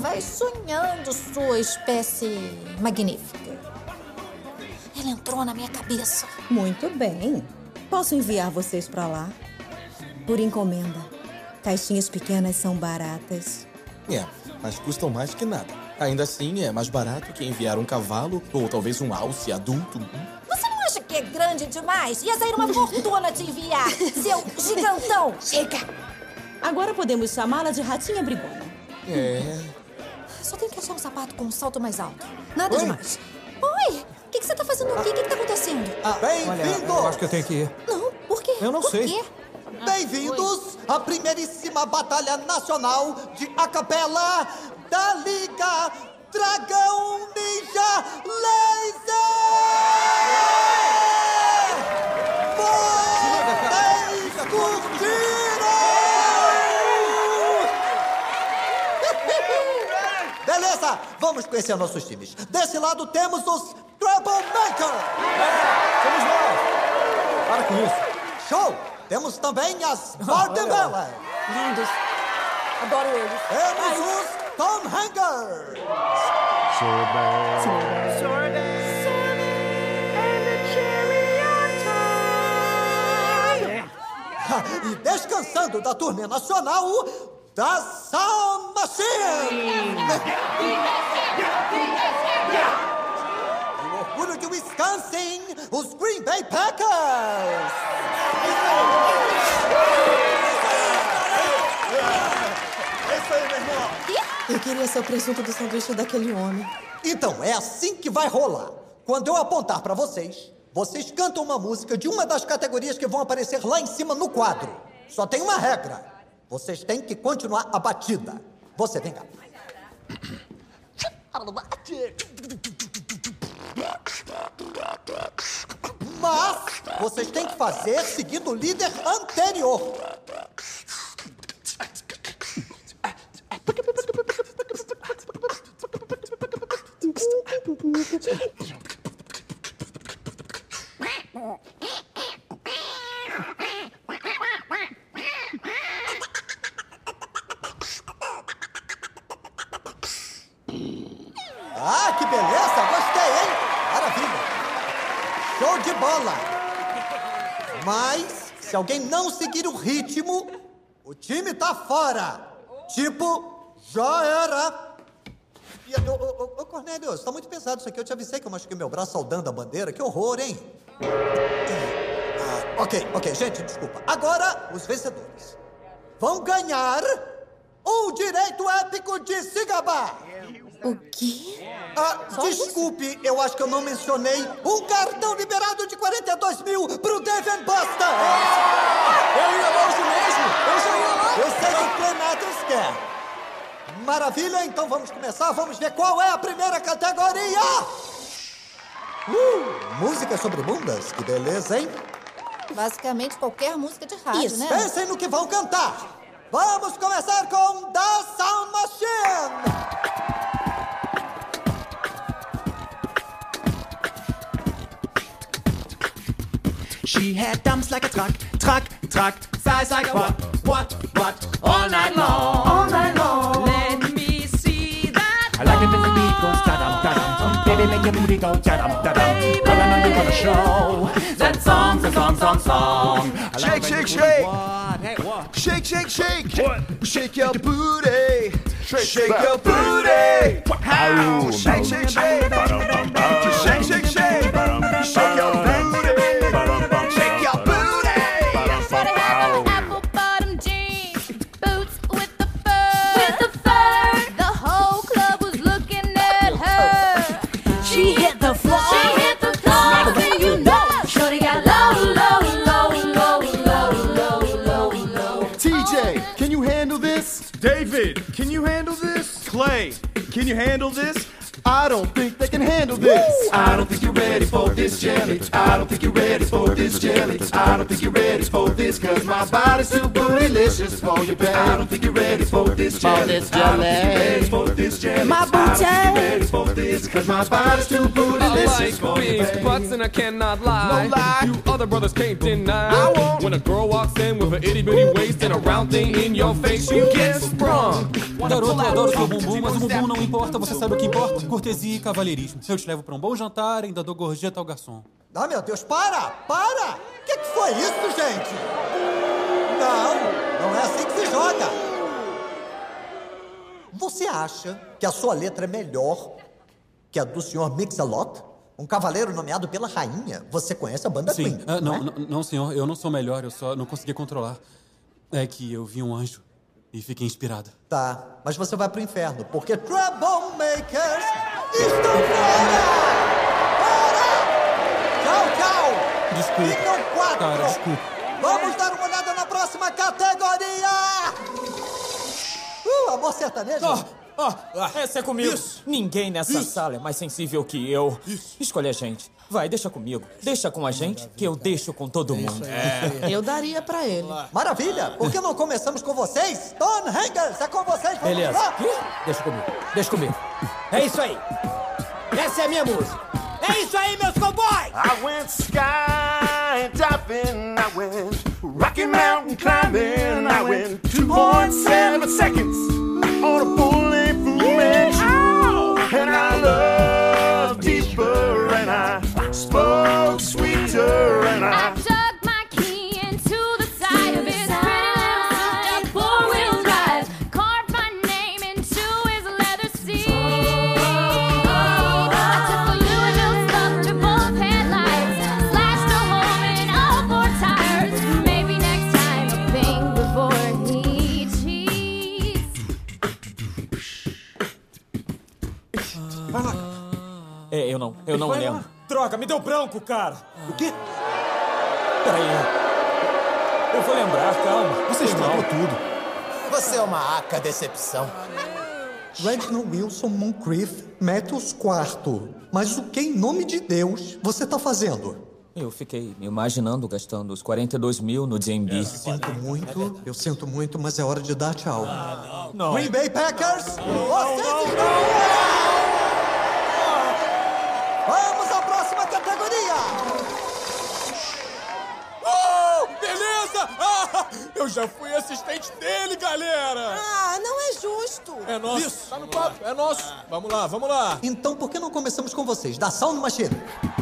Vai sonhando, sua espécie magnífica. Ela entrou na minha cabeça. Muito bem. Posso enviar vocês pra lá? Por encomenda. Caixinhas pequenas são baratas. É, mas custam mais que nada. Ainda assim, é mais barato que enviar um cavalo ou talvez um alce adulto. Você não acha que é grande demais? Ia sair uma fortuna te enviar, seu gigantão. Chega. Agora podemos chamá-la de Ratinha Brigona. É. Só tenho que achar um sapato com um salto mais alto. Nada Oi? demais. Oi! O que, que você tá fazendo aqui? O que, que tá acontecendo? Bem-vindos! Eu acho que eu tenho que ir. Não, por quê? Eu não por sei. Quê? Bem-vindos à primeiríssima Batalha Nacional de Acapela da Liga Dragão Ninja Laser! Vocês curtiram! Beleza, vamos conhecer nossos times. Desse lado temos os Troublemaker! Somos nós! Para com isso. Show! Temos também as Bartebella! Lindos. Adoro eles. Temos os Tom Hanger! E descansando da turnê nacional, da Sound Machine! E o orgulho de Wisconsin, os Green Bay Packers! É isso aí, meu irmão! Eu queria ser o presunto do sanduíche daquele homem. Então, é assim que vai rolar. Quando eu apontar pra vocês, vocês cantam uma música de uma das categorias que vão aparecer lá em cima no quadro. Só tem uma regra. Vocês têm que continuar a batida. Você, vem cá. Mas vocês têm que fazer seguindo o líder anterior. Ah, que beleza! Gostei, hein? Maravilha! Show de bola! Mas, se alguém não seguir o ritmo, o time tá fora! Tipo, já era! Cornélio, tá muito pesado isso aqui. Eu te avisei que eu machuquei meu braço saudando a bandeira. Que horror, hein? Ah, ok, ok, gente, desculpa. Agora, os vencedores vão ganhar um direito épico de se gabar. O quê? Ah, desculpe, eu acho que eu não mencionei um cartão liberado de 42 mil pro Devin Buster! Eu ia longe mesmo! Eu já ia lá! Eu sei que o Clay Matthews quer. Maravilha, então vamos começar. Vamos ver qual é a primeira categoria. Uh, música sobre bundas? Que beleza, hein? Basicamente qualquer música de rádio, Isso, né? pensem no que vão cantar. Vamos começar com The Sound Machine. She had dumps like a truck, truck, truck, size like a what, what, what, all night long, all night long. Baby, make your booty go da dum da dum. Girl, I know you wanna show that song's a song, song, song. Shake, shake, shake. what? Hey, what? Shake, shake, shake. Shake your booty. Shake your booty. How? Shake, shake, shake. Shake, shake, shake. Shake your booty. Can you handle this? I don't think they can handle this. I don't think you're ready for this jelly. I don't think you're ready for this jelly. I don't think you're ready for this, cause my body's too bootylicious for your babe. I don't think you're ready for this jelly. this I don't think you're jelly. ready for this jelly. My I don't think you're ready for this, cause my body's too I bootylicious like for you, big babe. butts and I cannot lie. No lie. You other brothers can't deny. When a girl walks in with an itty bitty waist and a round thing in your face, you get sprung. Garoto, eu adoro seu bumbum, mas o bumbum não importa, você sabe o que importa? Cortesia e cavalheirismo. Eu te levo pra um bom jantar e ainda dou gorjeta ao garçom. Ah, meu Deus, para! Para! O que, que foi isso, gente? Não, não é assim que se joga. Você acha que a sua letra é melhor que a do Sr. Mix-a-Lot? Um cavaleiro nomeado pela rainha? Você conhece a banda Sim, Queen? ah, não, é? não, não, senhor, eu não sou melhor, eu só não consegui controlar. É que eu vi um anjo e fiquei inspirada. Tá, mas você vai pro inferno, porque Troublemakers estão fora! Fora! Tchau, tchau! Desculpa. Ficam quatro! Cara, desculpa. Vamos dar uma olhada na próxima categoria! Uh, amor sertanejo? essa é comigo. Ninguém nessa sala é mais sensível que eu. Escolhe a gente. Vai, deixa comigo. Deixa com a gente, que eu deixo com todo mundo. Eu daria pra ele. Maravilha! Por que não começamos com vocês? Don Hangers, é com vocês! Vamos Beleza. lá! Deixa comigo. Deixa comigo. É isso aí. Essa é a minha música. É isso aí, meus cowboys! I went sky diving, I went Rocky Mountain climbing, I went 2.7 seconds on a full-length image. And I I spoke sweeter, and I I. dug my key into the side of his pretty little four-wheel drive. Carved my name into his leather seat. I took the Louisville stuff to both headlights. Slashed a hole in all four tires. Maybe next time a ping before he cheats. Eu não, eu não lembro. Droga, me deu branco, cara. O quê? Peraí. Eu vou lembrar, calma. Você estragou tudo. Você é uma aca decepção. Reginald Wilson Moncrief, Matthews quarto. Mas o que, em nome de Deus, você tá fazendo? Eu fiquei me imaginando gastando os 42 mil no DMB. Sinto muito, eu sinto muito, mas é hora de dar tchau. não. Green Bay Packers, vocês estão... Vamos à próxima categoria! Oh, beleza! Ah, eu já fui assistente dele, galera! Ah, não é justo. É nosso. Tá no papo, é nosso. Vamos lá, vamos lá. Então, por que não começamos com vocês? Da Sound Machine. Making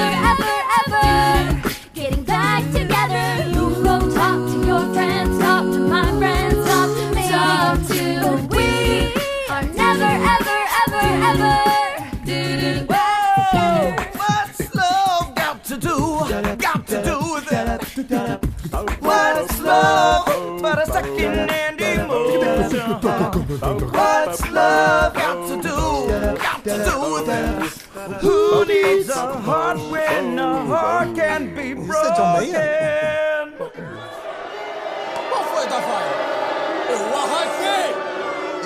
are never, ever, ever getting back together. You go talk to your friends, talk to my friends, talk to me. Talk to we are never, ever, ever, ever. Whoa! What's love got to do? Got to do with it? What's love but a second hand emotion? What's love got to do? A heart when a heart can be broken? Qual foi, Davai? Eu arrasei!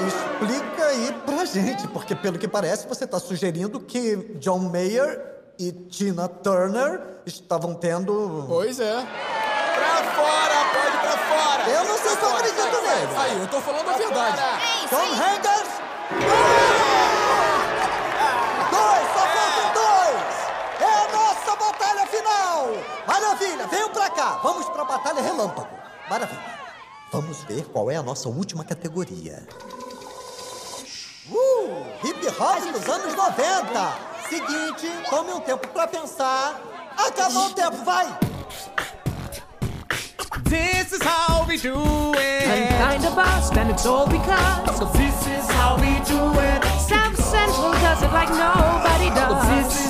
Explica aí pra gente, porque pelo que parece você tá sugerindo que John Mayer e Tina Turner estavam tendo... Pois é. Pra fora, pode ir pra fora! Eu não sei se eu acredito neles. Aí, eu tô falando a verdade. John Hangers! Dois, final! Maravilha, venham pra cá! Vamos pra batalha relâmpago. Maravilha. Vamos ver qual é a nossa última categoria. Uh! Hip hop dos anos 90! Seguinte, tome um tempo pra pensar. Acabou o tempo, vai! This is how we do it. I'm kind of boss, and it's all because. So this is how we do it. Sam Central does it like nobody does. This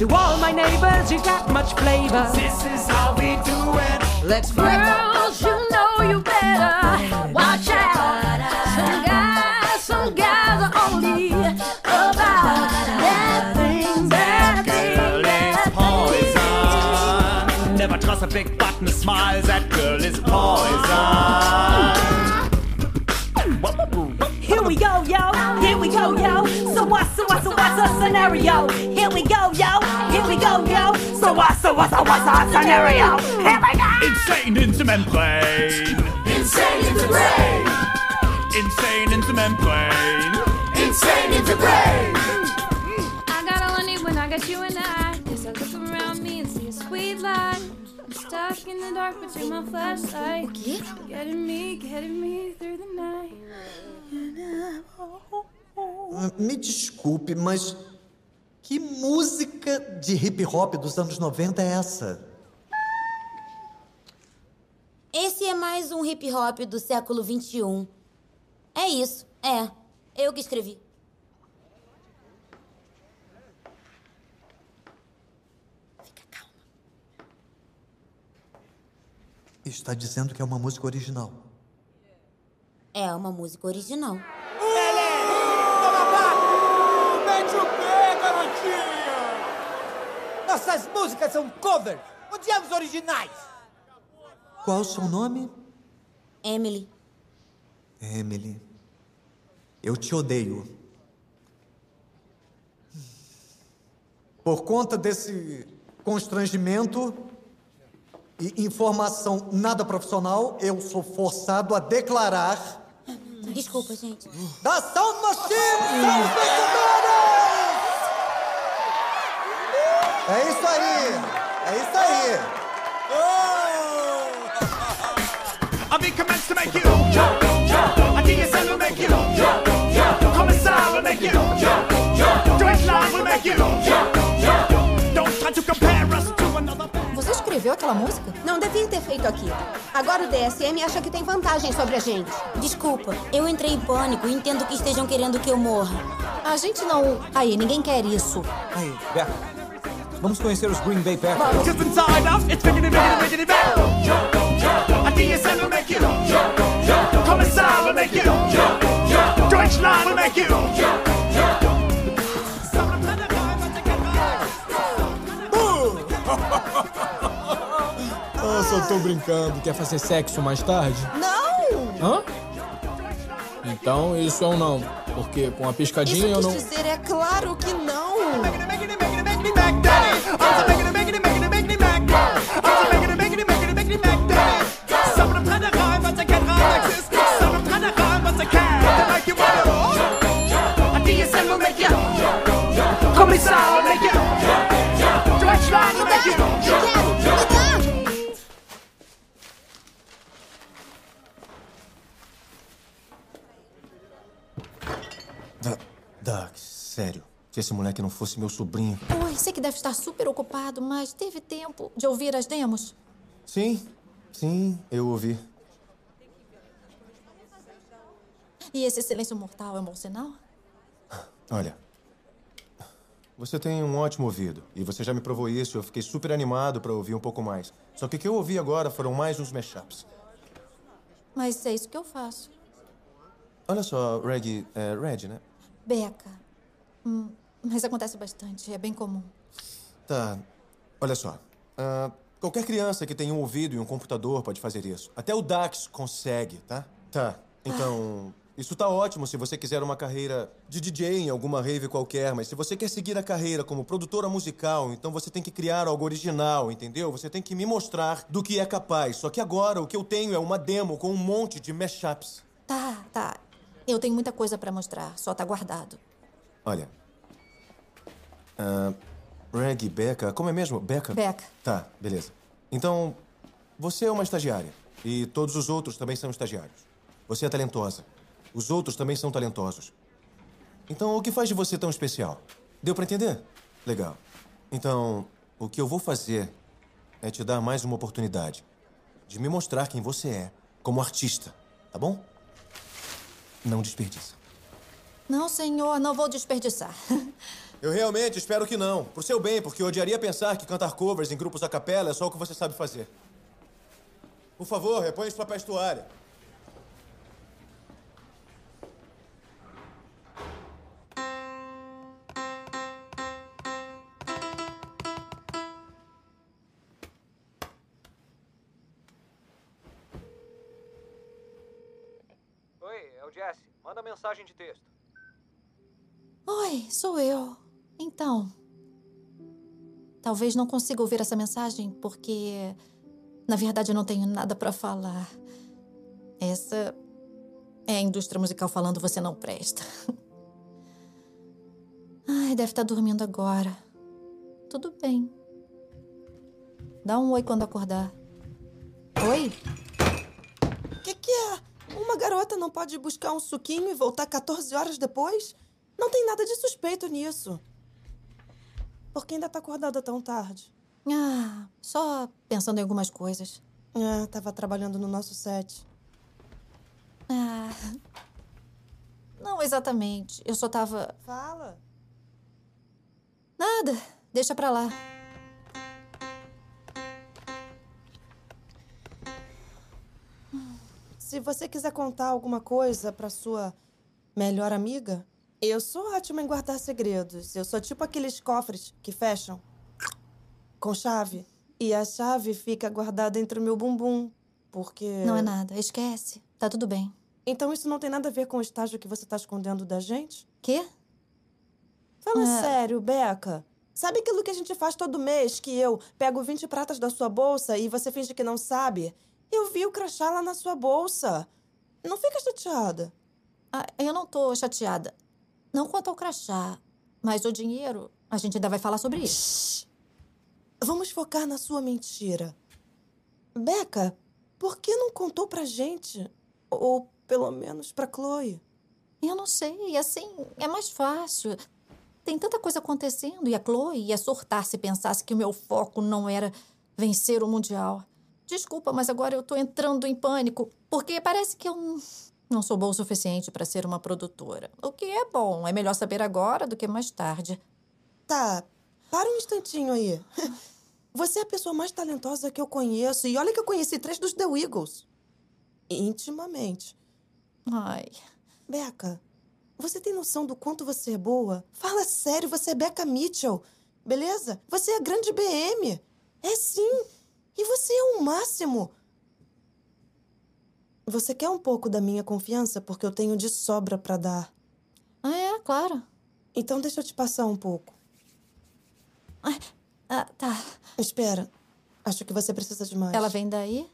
To all my neighbors, you got much flavor. This is how we do it. Let's Girls, you know you better watch out. Some guys, some guys are only about that thing, that thing, that Poison. Never trust a big button smile. That girl is poison. We go, yo. So what, so what, so what's the scenario? Here we go, yo. Here we go, yo. So what, so what, so what's the scenario? Here we go. Insane into membrane. Insane into brain. Insane into membrane. Insane into brain. I got all I need when I got you and I. As I look around me and see a sweet light. I'm stuck in the dark, but you're my flashlight. Getting me, getting me through the night. Ah, Me desculpe, mas que música de hip hop dos anos 90 é essa? Esse é mais um hip hop do século XXI. É isso, é. Eu que escrevi. Está dizendo que é uma música original. É uma música original. Mete o pé, garotinha! Nossas músicas são covers! Odiamos originais! Qual o seu nome? Emily. Emily. Eu te odeio. Por conta desse constrangimento e informação nada profissional, eu sou forçado a declarar. Desculpa, gente. Da Sound Machine! São os vencedores! É isso aí! É isso aí! A big commence to make you jump, jump. A DSL will make you jump, jump. Commissar will make you jump, jump. Direct line will make you jump, jump. Don't try to compare us to another Você escreveu aquela música? Não devia ter feito aquilo. Agora o DSM acha que tem vantagem sobre a gente. Desculpa, eu entrei em pânico e entendo que estejam querendo que eu morra. A gente não. Aí, ninguém quer isso. Aí, Beca, vamos conhecer os Green Bay Packers. Just inside us, it's biggity, biggity, biggity, back. Jump, jump. A DSL will make you jump, jump. Commissar will make you jump, jump. Direct line will make you jump, jump. Ah, só tô brincando. Quer fazer sexo mais tarde? Não! Hã? Então isso é um não. Porque com a piscadinha eu não. dizer é claro que não. Commissar will make you line will make you Da- Doug, sério. Se esse moleque não fosse meu sobrinho. Oi, sei que deve estar super ocupado, mas teve tempo de ouvir as demos? Sim, sim, eu ouvi. E esse silêncio mortal é um bom sinal? Olha. Você tem um ótimo ouvido. E você já me provou isso. Eu fiquei super animado pra ouvir um pouco mais. Só que o que eu ouvi agora foram mais uns mashups. Mas é isso que eu faço. Olha só, Reg. É, Reg, né? Beca. Hum, mas acontece bastante, é bem comum. Tá. Olha só. Ah, qualquer criança que tenha um ouvido e um computador pode fazer isso. Até o Dax consegue, tá? Tá. Então, isso tá ótimo se você quiser uma carreira de DJ em alguma rave qualquer, mas se você quer seguir a carreira como produtora musical, então você tem que criar algo original, entendeu? Você tem que me mostrar do que é capaz. Só que agora o que eu tenho é uma demo com um monte de mashups. Tá, tá. Eu tenho muita coisa pra mostrar, só tá guardado. Olha. Ah, Reg, Becca, como é mesmo? Becca? Becca. Tá, beleza. Então, você é uma estagiária. E todos os outros também são estagiários. Você é talentosa. Os outros também são talentosos. Então, o que faz de você tão especial? Deu pra entender? Legal. Então, o que eu vou fazer é te dar mais uma oportunidade de me mostrar quem você é como artista, tá bom? Não desperdiça. Não, senhor, não vou desperdiçar. Eu realmente espero que não. Por seu bem, porque eu odiaria pensar que cantar covers em grupos a capela é só o que você sabe fazer. Por favor, repõe os papéis toalha. Mensagem de texto. Oi, sou eu. Então. Talvez não consiga ouvir essa mensagem porque, na verdade, eu não tenho nada pra falar. Essa é a indústria musical falando você não presta. Ai, deve estar dormindo agora. Tudo bem. Dá um oi quando acordar. Oi? Uma garota não pode buscar um suquinho e voltar 14 horas depois? Não tem nada de suspeito nisso. Por que ainda tá acordada tão tarde? Ah, só pensando em algumas coisas. Ah, tava trabalhando no nosso set. Ah. Não exatamente. Eu só tava. Fala. Nada. Deixa pra lá. Se você quiser contar alguma coisa pra sua melhor amiga, eu sou ótima em guardar segredos. Eu sou tipo aqueles cofres que fecham com chave. E a chave fica guardada entre o meu bumbum, porque. Não é nada. Esquece. Tá tudo bem. Então isso não tem nada a ver com o estágio que você tá escondendo da gente? Quê? Fala Ah. sério, Beca. Sabe aquilo que a gente faz todo mês, que eu pego 20 pratas da sua bolsa e você finge que não sabe? Eu vi o crachá lá na sua bolsa. Não fica chateada. Ah, eu não tô chateada. Não quanto ao crachá. Mas o dinheiro, a gente ainda vai falar sobre isso. Vamos focar na sua mentira. Beca, por que não contou pra gente? Ou pelo menos pra Chloe? Eu não sei. Assim, é mais fácil. Tem tanta coisa acontecendo e a Chloe ia surtar se pensasse que o meu foco não era vencer o Mundial. Desculpa, mas agora eu tô entrando em pânico, porque parece que eu não- sou boa o suficiente para ser uma produtora. O que é bom, é melhor saber agora do que mais tarde. Tá, para um instantinho aí. Você é a pessoa mais talentosa que eu conheço. E olha que eu conheci três dos The Eagles. Intimamente. Ai. Beca, você tem noção do quanto você é boa? Fala sério, você é Becca Mitchell. Beleza? Você é a grande BM. É sim. E você é o máximo. Você quer um pouco da minha confiança porque eu tenho de sobra pra dar. Ah, é, claro. Então deixa eu te passar um pouco. Ah, tá. Espera. Acho que você precisa de mais. Ela vem daí?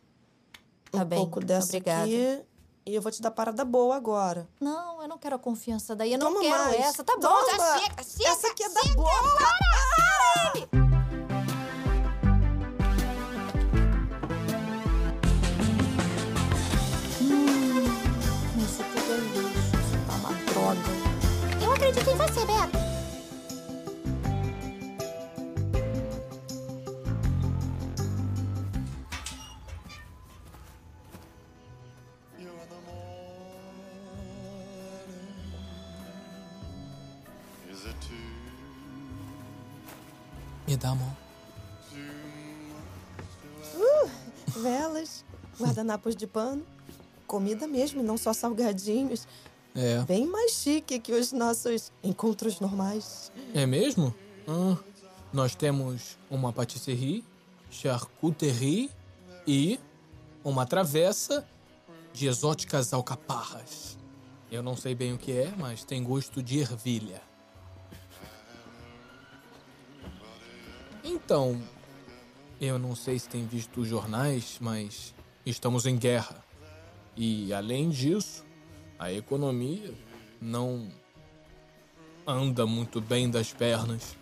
Tá um bem. pouco dessa Obrigada. aqui. E eu vou te dar parada boa agora. Não, eu não quero a confiança daí. Eu não Toma quero mais. essa. Tá bom, Toma. já chega, chega. Essa aqui é da chega. boa. Para, para! Droga. Eu acredito em você, Beca. Me dá a mão. Uh, velas, guardanapos de pano. Comida mesmo, e não só salgadinhos. É. Bem mais chique que os nossos encontros normais. É mesmo? Nós temos uma patisserie, charcuterie e uma travessa de exóticas alcaparras. Eu não sei bem o que é, mas tem gosto de ervilha. Então, eu não sei se tem visto os jornais, mas estamos em guerra. E, além disso, a economia não anda muito bem das pernas.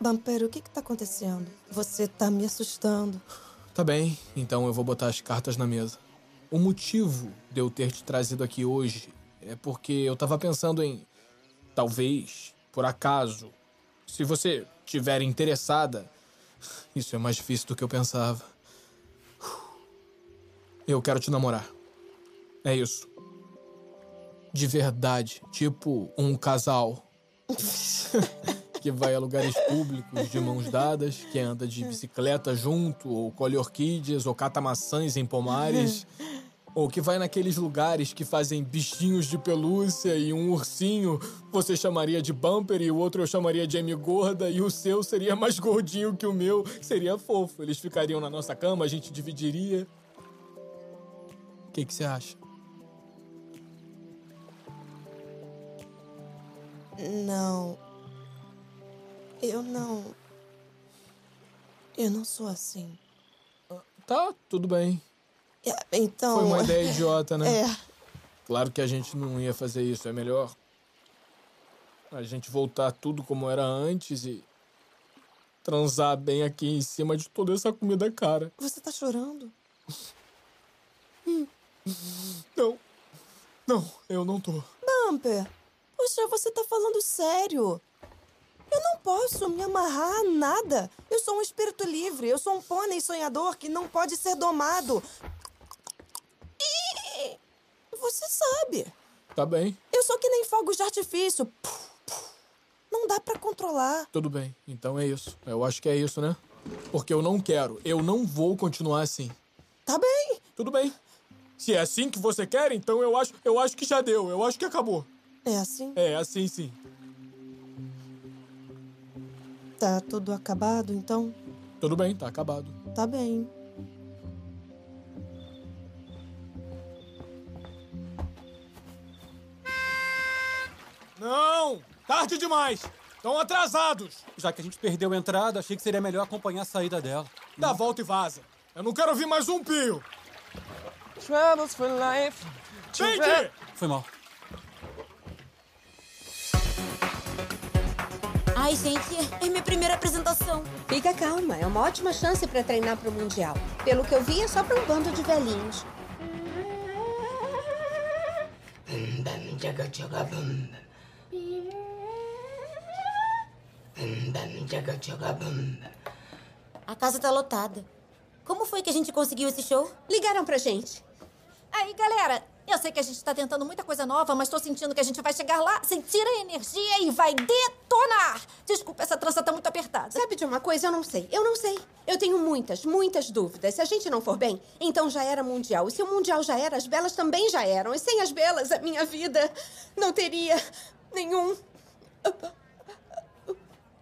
Bamper, o que que tá acontecendo? Você tá me assustando. Tá bem, então eu vou botar as cartas na mesa. O motivo de eu ter te trazido aqui hoje é porque eu tava pensando em. Talvez, por acaso, se você tiver interessada. Isso é mais difícil do que eu pensava. Eu quero te namorar. É isso. De verdade, tipo um casal que vai a lugares públicos de mãos dadas, que anda de bicicleta junto, ou colhe orquídeas, ou cata maçãs em pomares, ou que vai naqueles lugares que fazem bichinhos de pelúcia e um ursinho você chamaria de bumper e o outro eu chamaria de M gorda e o seu seria mais gordinho que o meu, seria fofo. Eles ficariam na nossa cama, a gente dividiria. O que que você acha? Não. Eu não. Eu não sou assim. Tá, tudo bem. É, Então. Foi uma ideia idiota, né? É. Claro que a gente não ia fazer isso, é melhor a gente voltar tudo como era antes e transar bem aqui em cima de toda essa comida cara. Você tá chorando? Não. Não, eu não tô. Bumper, poxa, você tá falando sério. Eu não posso me amarrar a nada. Eu sou um espírito livre. Eu sou um pônei sonhador que não pode ser domado. E você sabe. Tá bem, Eu sou que nem fogos de artifício. Não dá pra controlar. tudo bem. Então é isso. Eu acho que é isso, né? Porque eu não quero. Eu não vou continuar assim. Tá bem. Tudo bem. Se é assim que você quer, então eu acho, eu acho que já deu. Eu acho que acabou. É assim? É, assim sim. Tá tudo acabado, então? Tudo bem, tá acabado. Tá bem. Não! Tarde demais! Estão atrasados! Já que a gente perdeu a entrada, achei que seria melhor acompanhar a saída dela. Dá a volta e vaza. Eu não quero ouvir mais um pio. Travels for life. Gente! Foi mal. Ai, gente, é minha primeira apresentação. Fica calma, é uma ótima chance pra treinar pro Mundial. Pelo que eu vi, é só pra um bando de velhinhos. A casa tá lotada. Como foi que a gente conseguiu esse show? Ligaram pra gente. Aí, galera, eu sei que a gente tá tentando muita coisa nova, mas tô sentindo que a gente vai chegar lá, sentir a energia e vai detonar. Desculpa, essa trança tá muito apertada. Sabe de uma coisa? Eu não sei. Eu não sei. Eu tenho muitas, muitas dúvidas. Se a gente não for bem, então já era mundial. E se o mundial já era, as belas também já eram. E sem as belas, a minha vida não teria nenhum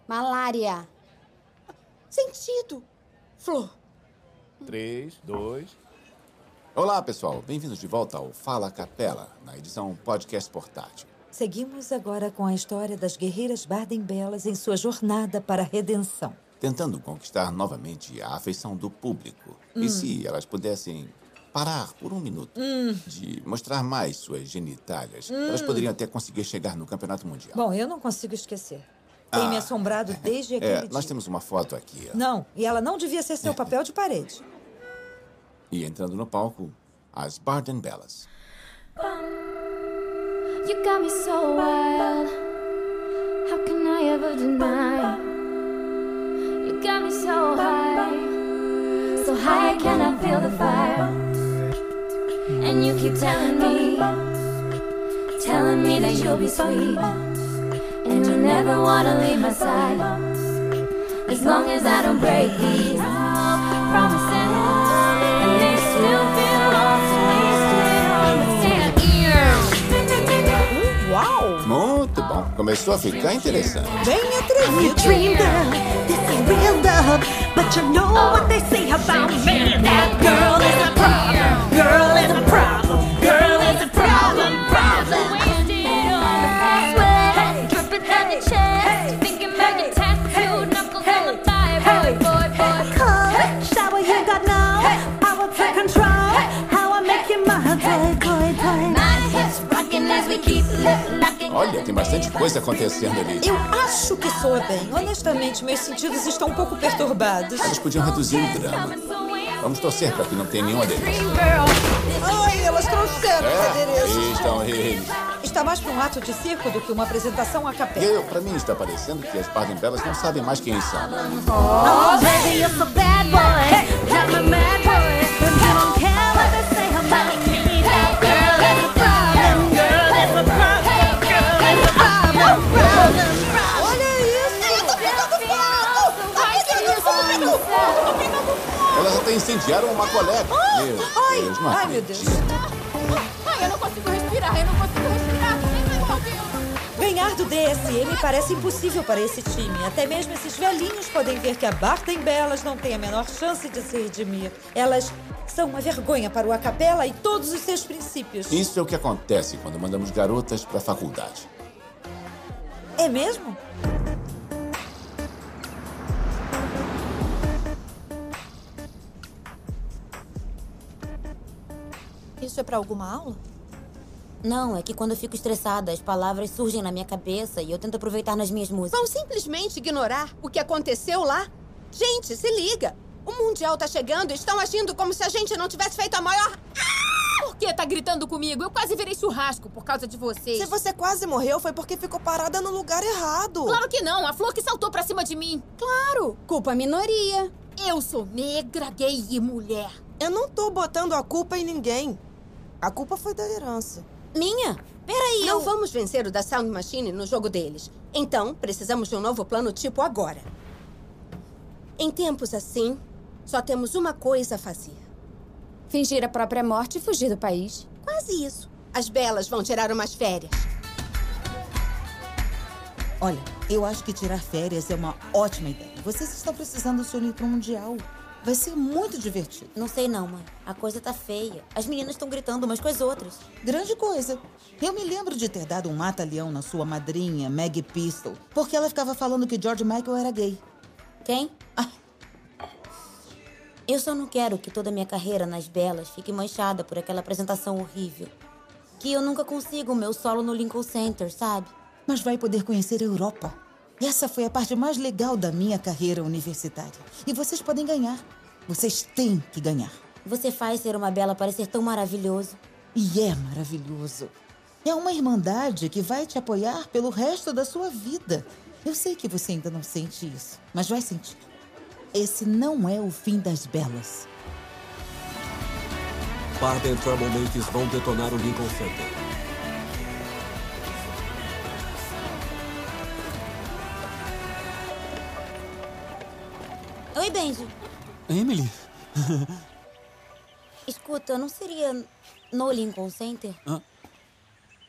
Malária. sentido. Flor. 3, 2. Olá, pessoal. Bem-vindos de volta ao Fala Capela, na edição podcast portátil. Seguimos agora com a história das guerreiras Baden-Belas em sua jornada para a redenção. Tentando conquistar novamente a afeição do público. Hum. E se elas pudessem parar por um minuto Hum. de mostrar mais suas genitálias, Hum. elas poderiam até conseguir chegar no Campeonato Mundial. Bom, eu não consigo esquecer. Tem Ah. me assombrado desde aquele É, dia. nós temos uma foto aqui. ó. Não, e ela não devia ser seu papel de parede. E entrando no palco, as Barden Bellas. You got me so wild. How can I ever deny? You got me so high. So high, I feel the fire? And you keep telling me, telling me that you'll be sweet. And you never wanna leave my side. As long as I don't break these promises. Uau! Muito bom. Começou a ficar interessante. Bem atrevido. Dream girl, this is real love. But you know what they say about me. That girl is a problem. Girl is a problem. Girl Olha, tem bastante coisa acontecendo ali. Eu acho que soa bem. Honestamente, meus sentidos estão um pouco perturbados. Elas podiam reduzir o drama. Vamos torcer para que não tenha nenhum adereço. Ai, elas trouxeram os É, adereços. aí estão eles. Está mais para um ato de circo do que uma apresentação a capela. eu, pra mim está parecendo que as Barden Bellas não sabem mais quem são. Oh, baby, you're so bad boy. Got incendiaram uma colega. Ai, Meu ai, Deus, não ai, meu Deus. Ai, eu não consigo respirar, eu não consigo respirar. Ganhar do DSM parece impossível para esse time. Até mesmo esses velhinhos podem ver que a Barton Belas não tem a menor chance de se redimir. Elas são uma vergonha para o Acapela e todos os seus princípios. Isso é o que acontece quando mandamos garotas pra faculdade. É mesmo? Isso é pra alguma aula? Não, é que quando eu fico estressada, as palavras surgem na minha cabeça e eu tento aproveitar nas minhas músicas. Vão simplesmente ignorar o que aconteceu lá? Gente, se liga! O Mundial tá chegando e estão agindo como se a gente não tivesse feito a maior. Por que tá gritando comigo? Eu quase virei churrasco por causa de vocês. Se você quase morreu, foi porque ficou parada no lugar errado. Claro que não, a flor que saltou pra cima de mim. Claro, culpa minoria. Eu sou negra, gay e mulher. Eu não tô botando a culpa em ninguém. A culpa foi da herança. Minha? Peraí, Não eu... vamos vencer o da Sound Machine no jogo deles. Então, precisamos de um novo plano tipo agora. Em tempos assim, só temos uma coisa a fazer. Fingir a própria morte e fugir do país. Quase isso. As belas vão tirar umas férias. Olha, eu acho que tirar férias é uma ótima ideia. Vocês estão precisando se unir para o Mundial. Vai ser muito divertido. Não sei não, mãe. A coisa tá feia. As meninas estão gritando umas com as outras. Grande coisa. Eu me lembro de ter dado um mata-leão na sua madrinha, Maggie Pistol, porque ela ficava falando que George Michael era gay. Quem? Ah. Eu só não quero que toda a minha carreira nas belas fique manchada por aquela apresentação horrível. Que eu nunca consiga o meu solo no Lincoln Center, sabe? Mas vai poder conhecer a Europa. Essa foi a parte mais legal da minha carreira universitária. E vocês podem ganhar. Vocês têm que ganhar. Você faz ser uma bela parecer tão maravilhoso. E é maravilhoso. É uma irmandade que vai te apoiar pelo resto da sua vida. Eu sei que você ainda não sente isso, mas vai sentir. Esse não é o fim das belas. Barden Troublemakers vão detonar o Lincoln Center. Oi, Benji. Emily? Escuta, não seria no Lincoln Center?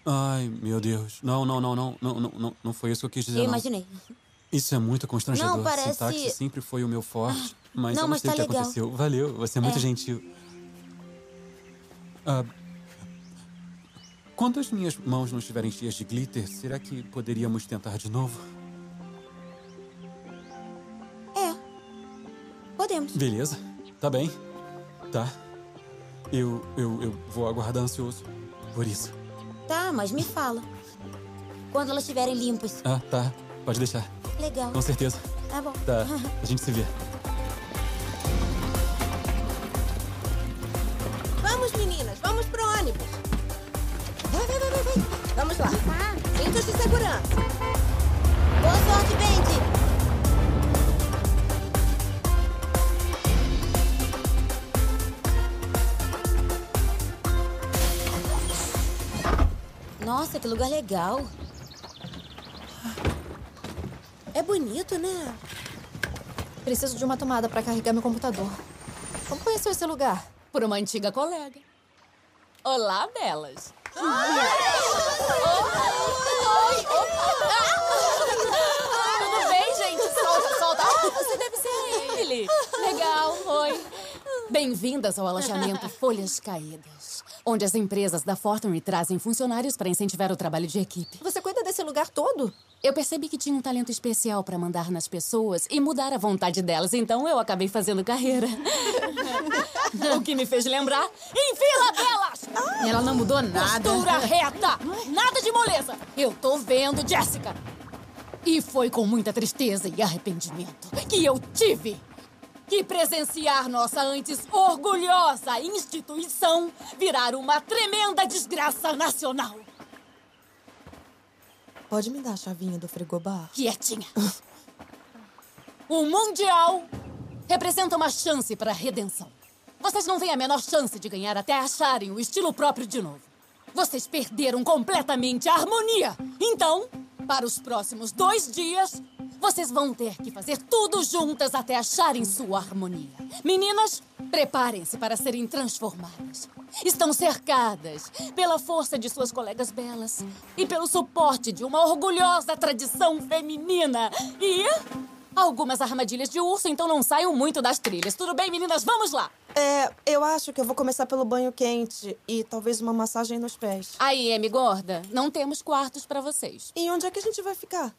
Ai, meu Deus. Não, não, não, não, não, não, não, não foi isso que eu quis dizer. Eu não. imaginei. Isso é muito constrangedor. Não, parece- Sintaxe sempre foi o meu forte. Mas não, eu não mas sei tá o que legal. aconteceu. Valeu, você é muito É. gentil. Ah, quando as minhas mãos não estiverem cheias de glitter, será que poderíamos tentar de novo? Podemos. Beleza, tá bem. Tá. Eu, eu, eu vou aguardar ansioso por isso. Tá, mas me fala. Quando elas estiverem limpas. Ah, tá. Pode deixar. Legal. Com certeza. Tá bom. Tá. A gente se vê. Vamos, meninas, vamos pro ônibus. Vai, vai, vai, vai, vai. Vamos lá. Cintos de segurança. Boa sorte, Benji! Nossa, que lugar legal. É bonito, né? Preciso de uma tomada pra carregar meu computador. Como conheceu esse lugar? Por uma antiga colega. Olá, belas. Tudo bem, gente? Solta, solta. Ah, você deve ser Emily. Legal, oi. Bem-vindas ao alojamento Folhas Caídas, onde as empresas da Fortune trazem funcionários para incentivar o trabalho de equipe. Você cuida desse lugar todo? Eu percebi que tinha um talento especial para mandar nas pessoas e mudar a vontade delas, então eu acabei fazendo carreira. o que me fez lembrar: em fila delas! Ela não mudou nada. Postura reta! Nada de moleza! Eu tô vendo, Jéssica! E foi com muita tristeza e arrependimento que eu tive que presenciar nossa antes orgulhosa instituição virar uma tremenda desgraça nacional. Pode me dar a chavinha do frigobar? Quietinha. O Mundial representa uma chance para a redenção. Vocês não têm a menor chance de ganhar até acharem o estilo próprio de novo. Vocês perderam completamente a harmonia. Então, Para os próximos dois dias, vocês vão ter que fazer tudo juntas até acharem sua harmonia. Meninas, preparem-se para serem transformadas. Estão cercadas pela força de suas colegas belas e pelo suporte de uma orgulhosa tradição feminina. E algumas armadilhas de urso, então não saiam muito das trilhas. Tudo bem, meninas? Vamos lá! É, eu acho que eu vou começar pelo banho quente e talvez uma massagem nos pés. Aí, Amy gorda, não temos quartos para vocês. E onde é que a gente vai ficar?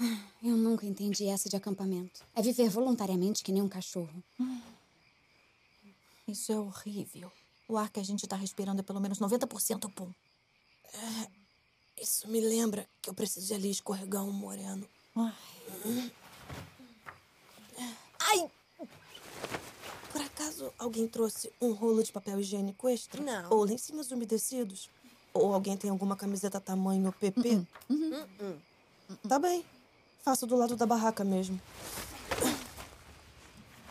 Eu nunca entendi essa de acampamento. É viver voluntariamente que nem um cachorro. Isso é horrível. O ar que a gente tá respirando é pelo menos 90% pum. É, isso me lembra que eu preciso ir ali escorregar um moreno. Ai. Ai! Por acaso alguém trouxe um rolo de papel higiênico extra? Não. Ou lencinhos umedecidos? Ou alguém tem alguma camiseta tamanho PP? Hum, Tá bem. Faço do lado da barraca mesmo.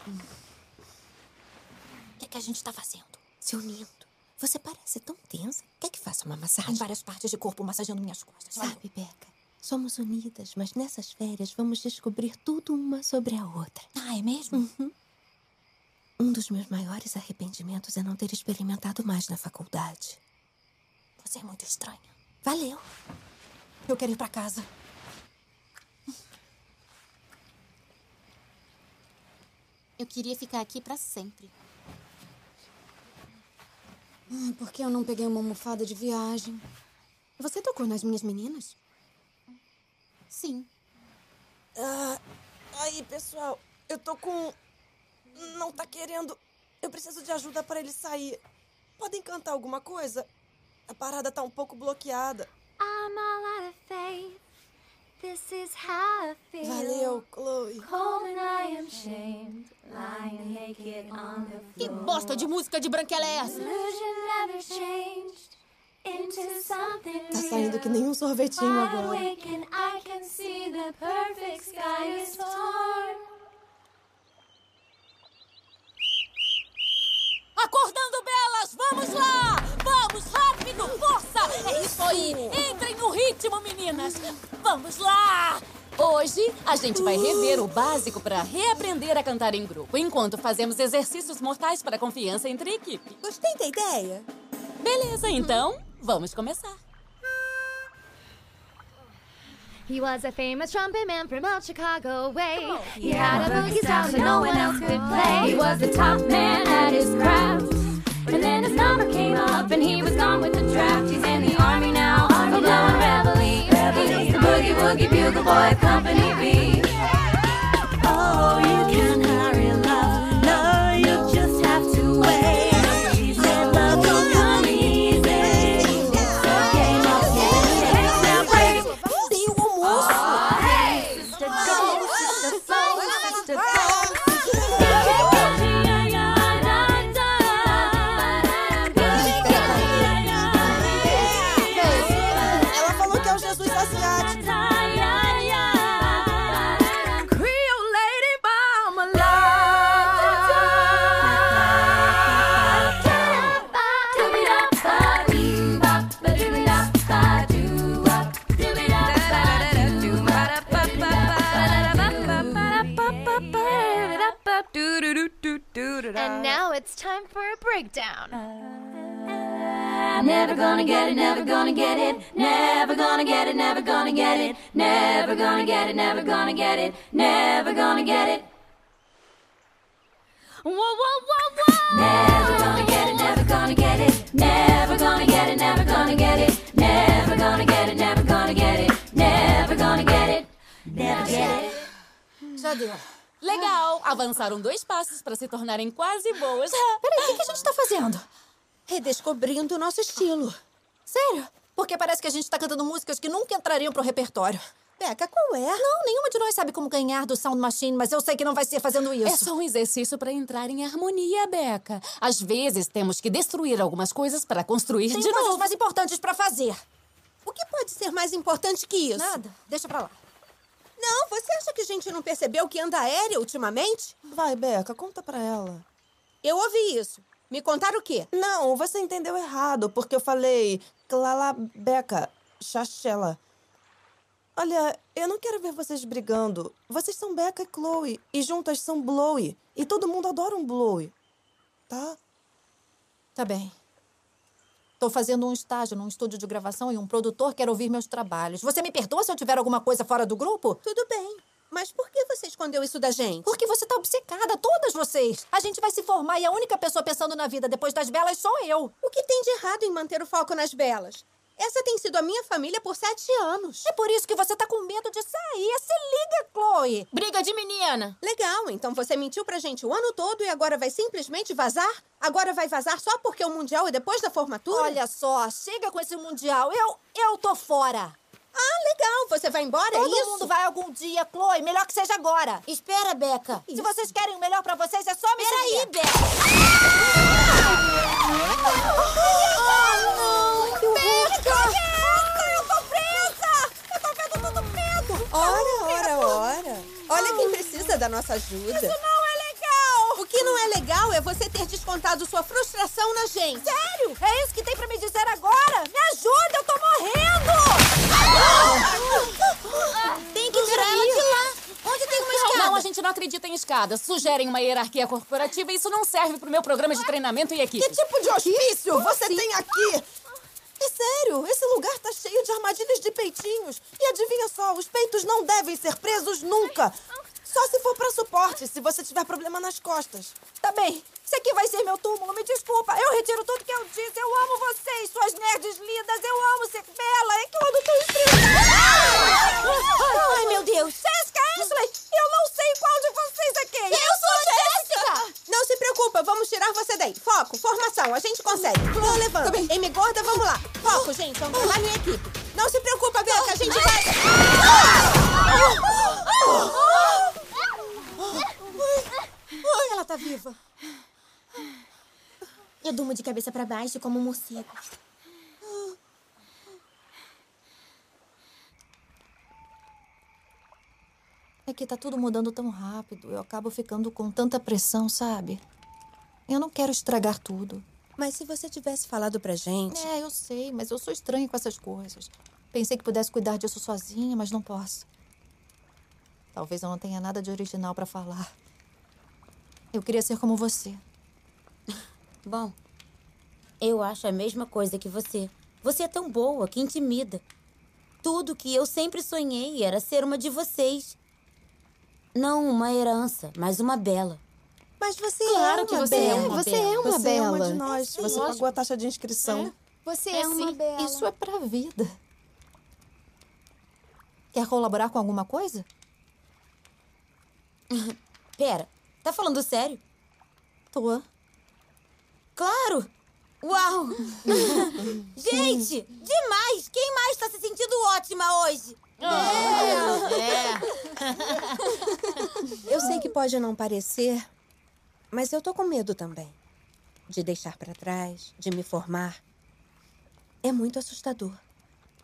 O que, é que a gente tá fazendo? Se unindo. Você parece tão tensa. Quer que faça uma massagem? Em várias partes de corpo massageando minhas costas. Sabe, Beca? Somos unidas, mas nessas férias vamos descobrir tudo uma sobre a outra. Ah, é mesmo? Uhum. Um dos meus maiores arrependimentos é não ter experimentado mais na faculdade. Você é muito estranha. Valeu. Eu quero ir pra casa. Eu queria ficar aqui pra sempre. Ai, por que eu não peguei uma almofada de viagem? Você tocou nas minhas meninas? Sim. Ah, aí, pessoal, eu tô com. Não tá querendo. Eu preciso de ajuda para ele sair. Podem cantar alguma coisa? A parada tá um pouco bloqueada. I'm all out of faith. This is how I feel. Valeu, Chloe. Cold and I am shamed. Lying naked on the floor. Que bosta de música de branquela é essa? Illusion never changed into something Tá saindo que nem um sorvetinho agora. I can see the perfect sky is torn. Acordando belas, vamos lá! Vamos, rápido, força! É isso aí! Entrem no ritmo, meninas! Vamos lá! Hoje a gente vai rever o básico para reaprender a cantar em grupo, enquanto fazemos exercícios mortais para a confiança entre equipe. Gostei da ideia. Beleza, então vamos começar. He was a famous trumpet man from out Chicago way. He had a boogie style that no one else could play. He was the top man at his craft. And then his number came up and he was gone with the draft. He's in the army now, army blowing reveille. He's the boogie woogie bugle boy of Company B. And now it's time for a breakdown. Never gonna get it, never gonna get it, never gonna get it, never gonna get it, never gonna get it, never gonna get it, never gonna get it. Whoa, whoa, whoa, whoa! Never gonna get it, never gonna get it, never gonna get it, never gonna get it, never gonna get it, never gonna get it, never gonna get it, never get it. Já deu. Legal, avançaram dois passos para se tornarem quase boas. Peraí, o que, a gente tá fazendo? Redescobrindo o nosso estilo. Sério? Porque parece que a gente tá cantando músicas que nunca entrariam pro repertório. Beca, qual é? Não, nenhuma de nós sabe como ganhar do Sound Machine, mas eu sei que não vai ser fazendo isso. É só um exercício para entrar em harmonia, Beca. Às vezes temos que destruir algumas coisas para construir Tem de coisas novo. mais importantes pra fazer. O que pode ser mais importante que isso? Nada. Deixa pra lá. Não, você acha que a gente não percebeu que anda aérea ultimamente? Vai, Beca, conta pra ela. Eu ouvi isso. Me contaram o quê? Não, você entendeu errado, porque eu falei Clalabeca, Chachela. Olha, eu não quero ver vocês brigando. Vocês são Becca e Chloe, e juntas são Blowy. E todo mundo adora um Blowy. Tá? Tá bem. Tô fazendo um estágio num estúdio de gravação e um produtor quer ouvir meus trabalhos. Você me perdoa se eu tiver alguma coisa fora do grupo? Tudo bem. Mas por que você escondeu isso da gente? Porque você tá obcecada, todas vocês. A gente vai se formar e a única pessoa pensando na vida depois das belas sou eu. O que tem de errado em manter o foco nas belas? Essa tem sido a minha família por sete anos. É por isso que você tá com medo de sair. Se liga, Chloe. Briga de menina. Legal, então você mentiu pra gente o ano todo e agora vai simplesmente vazar? Agora vai vazar só porque o Mundial é depois da formatura? Olha só, chega com esse Mundial. Eu, eu tô fora. Ah, legal. Você vai embora, Todo é isso? mundo vai algum dia, Chloe. Melhor que seja agora. Espera, Beca. Se vocês querem o melhor pra vocês, é só me Peraí. Beca. Eu Ora, ora, ora. Olha quem precisa da nossa ajuda. Isso não é legal! O que não é legal é você ter descontado sua frustração na gente. Sério? É isso que tem pra me dizer agora? Me ajuda, eu tô morrendo! Tem que tirar ela de lá. Onde tem uma escada? Não, a gente não acredita em escadas. Sugerem uma hierarquia corporativa e isso não serve pro meu programa de treinamento e equipe. Que tipo de hospício você tem aqui? É sério, esse lugar tá cheio de armadilhas de peitinhos. E adivinha só, os peitos não devem ser presos nunca. Só se for pra suporte, se você tiver problema nas costas. Tá bem, isso aqui vai ser meu túmulo, me desculpa. Eu retiro tudo que eu disse. Eu amo vocês, suas nerds lindas. Eu amo ser bela. É que eu ando tão estressada. Ai, meu Deus. Jessica Ashley, eu não sei qual de vocês é quem. Eu sou Jéssica! Não se preocupa, vamos tirar você daí. Foco, formação, a gente consegue. Flor levanta. Amy gorda, vamos lá. Foco, gente, vamos levar minha equipe. Não se preocupa, Beca, a gente vai... Ela tá viva. Eu durmo de cabeça pra baixo como um morcego. É que tá tudo mudando tão rápido. Eu acabo ficando com tanta pressão, sabe? Eu não quero estragar tudo. Mas se você tivesse falado pra gente... É, eu sei, mas eu sou estranha com essas coisas. Pensei que pudesse cuidar disso sozinha, mas não posso. Talvez eu não tenha nada de original pra falar. Eu queria ser como você. Bom, eu acho a mesma coisa que você. Você é tão boa que intimida. Tudo que eu sempre sonhei era ser uma de vocês. Não uma herança, mas uma bela. Mas você Claro é que uma você é bela. uma Você é uma Você é uma bela. de nós. sim, você pagou a taxa de inscrição. Você É é, uma sim. bela. Isso é pra vida. Quer colaborar com alguma coisa? Pera, tá falando sério? Tô. Claro! Uau! Gente, demais! Quem mais tá se sentindo ótima hoje? Eu sei que pode não parecer, mas eu tô com medo também. De deixar pra trás, de me formar. É muito assustador.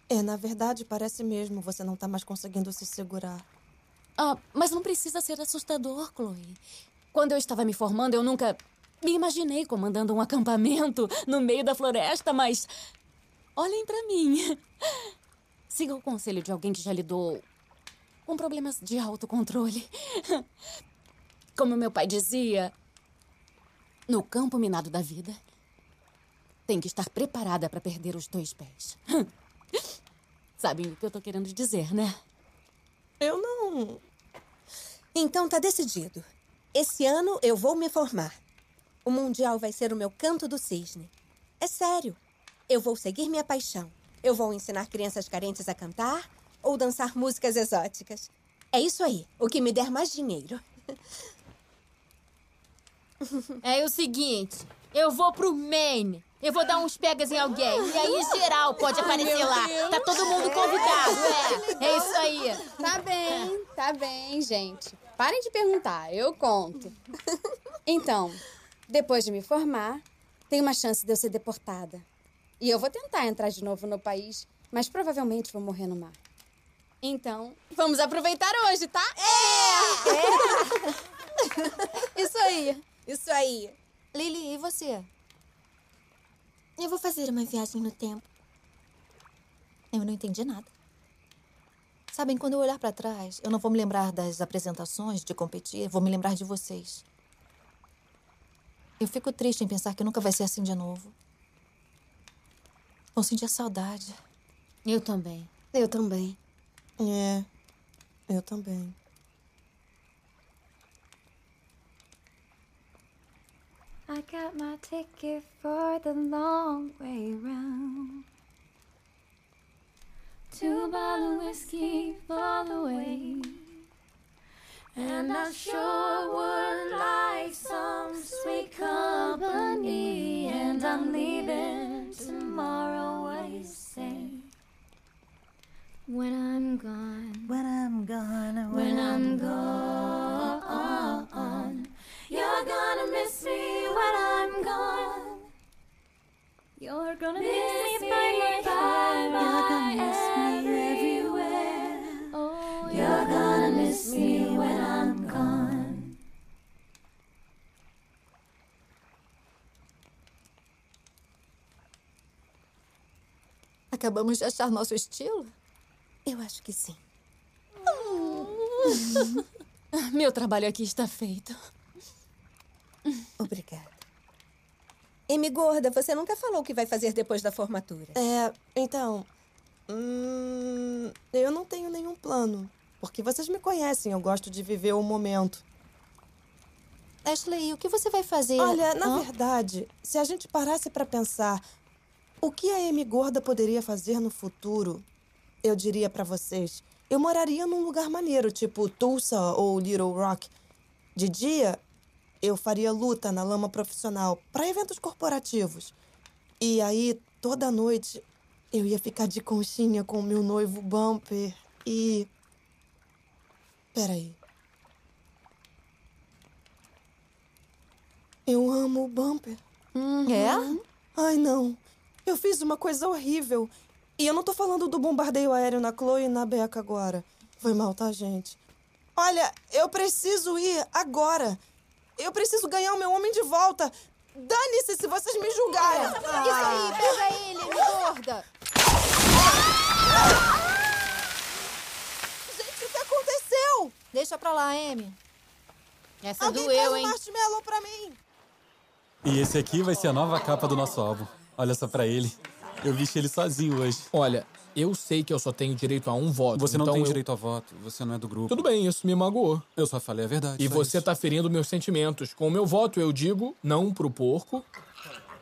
É, na verdade, parece mesmo. Você não tá mais conseguindo se segurar. Ah, mas não precisa ser assustador, Chloe. Quando eu estava me formando, eu nunca me imaginei comandando um acampamento no meio da floresta, mas olhem pra mim. Siga o conselho de alguém que já lidou com problemas de autocontrole. Como meu pai dizia, no campo minado da vida, tem que estar preparada para perder os dois pés. Sabem o que eu tô querendo dizer, né? Eu não. Então tá decidido. Esse ano eu vou me formar. O Mundial vai ser o meu canto do cisne. É sério. Eu vou seguir minha paixão. Eu vou ensinar crianças carentes a cantar ou dançar músicas exóticas. É isso aí. O que me der mais dinheiro. É o seguinte, eu vou pro Maine. Eu vou dar uns pegas em alguém. E aí, geral pode aparecer meu lá. Deus. Tá todo mundo convidado, é. É isso aí. Tá bem, tá bem, gente. Parem de perguntar, eu conto. Então, depois de me formar, tem uma chance de eu ser deportada. E eu vou tentar entrar de novo no país, mas provavelmente vou morrer no mar. Então, vamos aproveitar hoje, tá? É! Isso aí, isso aí. Lily, e você? Eu vou fazer uma viagem no tempo. Eu não entendi nada. Sabem, quando eu olhar pra trás, eu não vou me lembrar das apresentações, de competir, vou me lembrar de vocês. Eu fico triste em pensar que nunca vai ser assim de novo. Vou sentir saudade. Eu também. Eu também. É, eu também. I got my ticket for the long way round. Two bottle whiskey for the way. And I sure would like some sweet company. And I'm leaving tomorrow, what you say? When I'm gone. When I'm gone. When I'm gone. You're gonna miss me when I'm gone. You're gonna miss, me by my by You're gonna miss me everywhere. Oh, you're gonna miss me when I'm gone. Acabamos de achar nosso estilo? Eu acho que sim. Meu trabalho aqui está feito. Obrigada. Amy Gorda, você nunca falou o que vai fazer depois da formatura. É, então. hum, eu não tenho nenhum plano. Porque vocês me conhecem, eu gosto de viver o momento. Ashley, o que você vai fazer? Olha, na Hã? verdade, se a gente parasse pra pensar o que a Amy Gorda poderia fazer no futuro, eu diria pra vocês, eu moraria num lugar maneiro, tipo Tulsa ou Little Rock. De dia, eu faria luta na lama profissional pra eventos corporativos. E aí, toda noite, eu ia ficar de conchinha com o meu noivo Bumper e. Peraí. Eu amo o Bumper. É? Ai, não. Eu fiz uma coisa horrível. E eu não tô falando do bombardeio aéreo na Chloe e na Becca agora. Foi mal, tá, gente? Olha, eu preciso ir agora. Eu preciso ganhar o meu homem de volta. Dane-se se vocês me julgarem. Isso aí, pega ele, me gorda. Gente, o que aconteceu? Deixa pra lá, Amy. Essa Alguém doeu, traz um hein? marshmallow pra mim. E esse aqui vai ser a nova capa do nosso álbum. Olha só pra ele. Eu vesti ele sozinho hoje. Olha, eu sei que eu só tenho direito a um voto. Você não então tem eu- direito a voto. Você não é do grupo. Tudo bem, isso me magoou. Eu só falei a verdade. E você isso. tá ferindo meus sentimentos. Com o meu voto, eu digo não pro porco,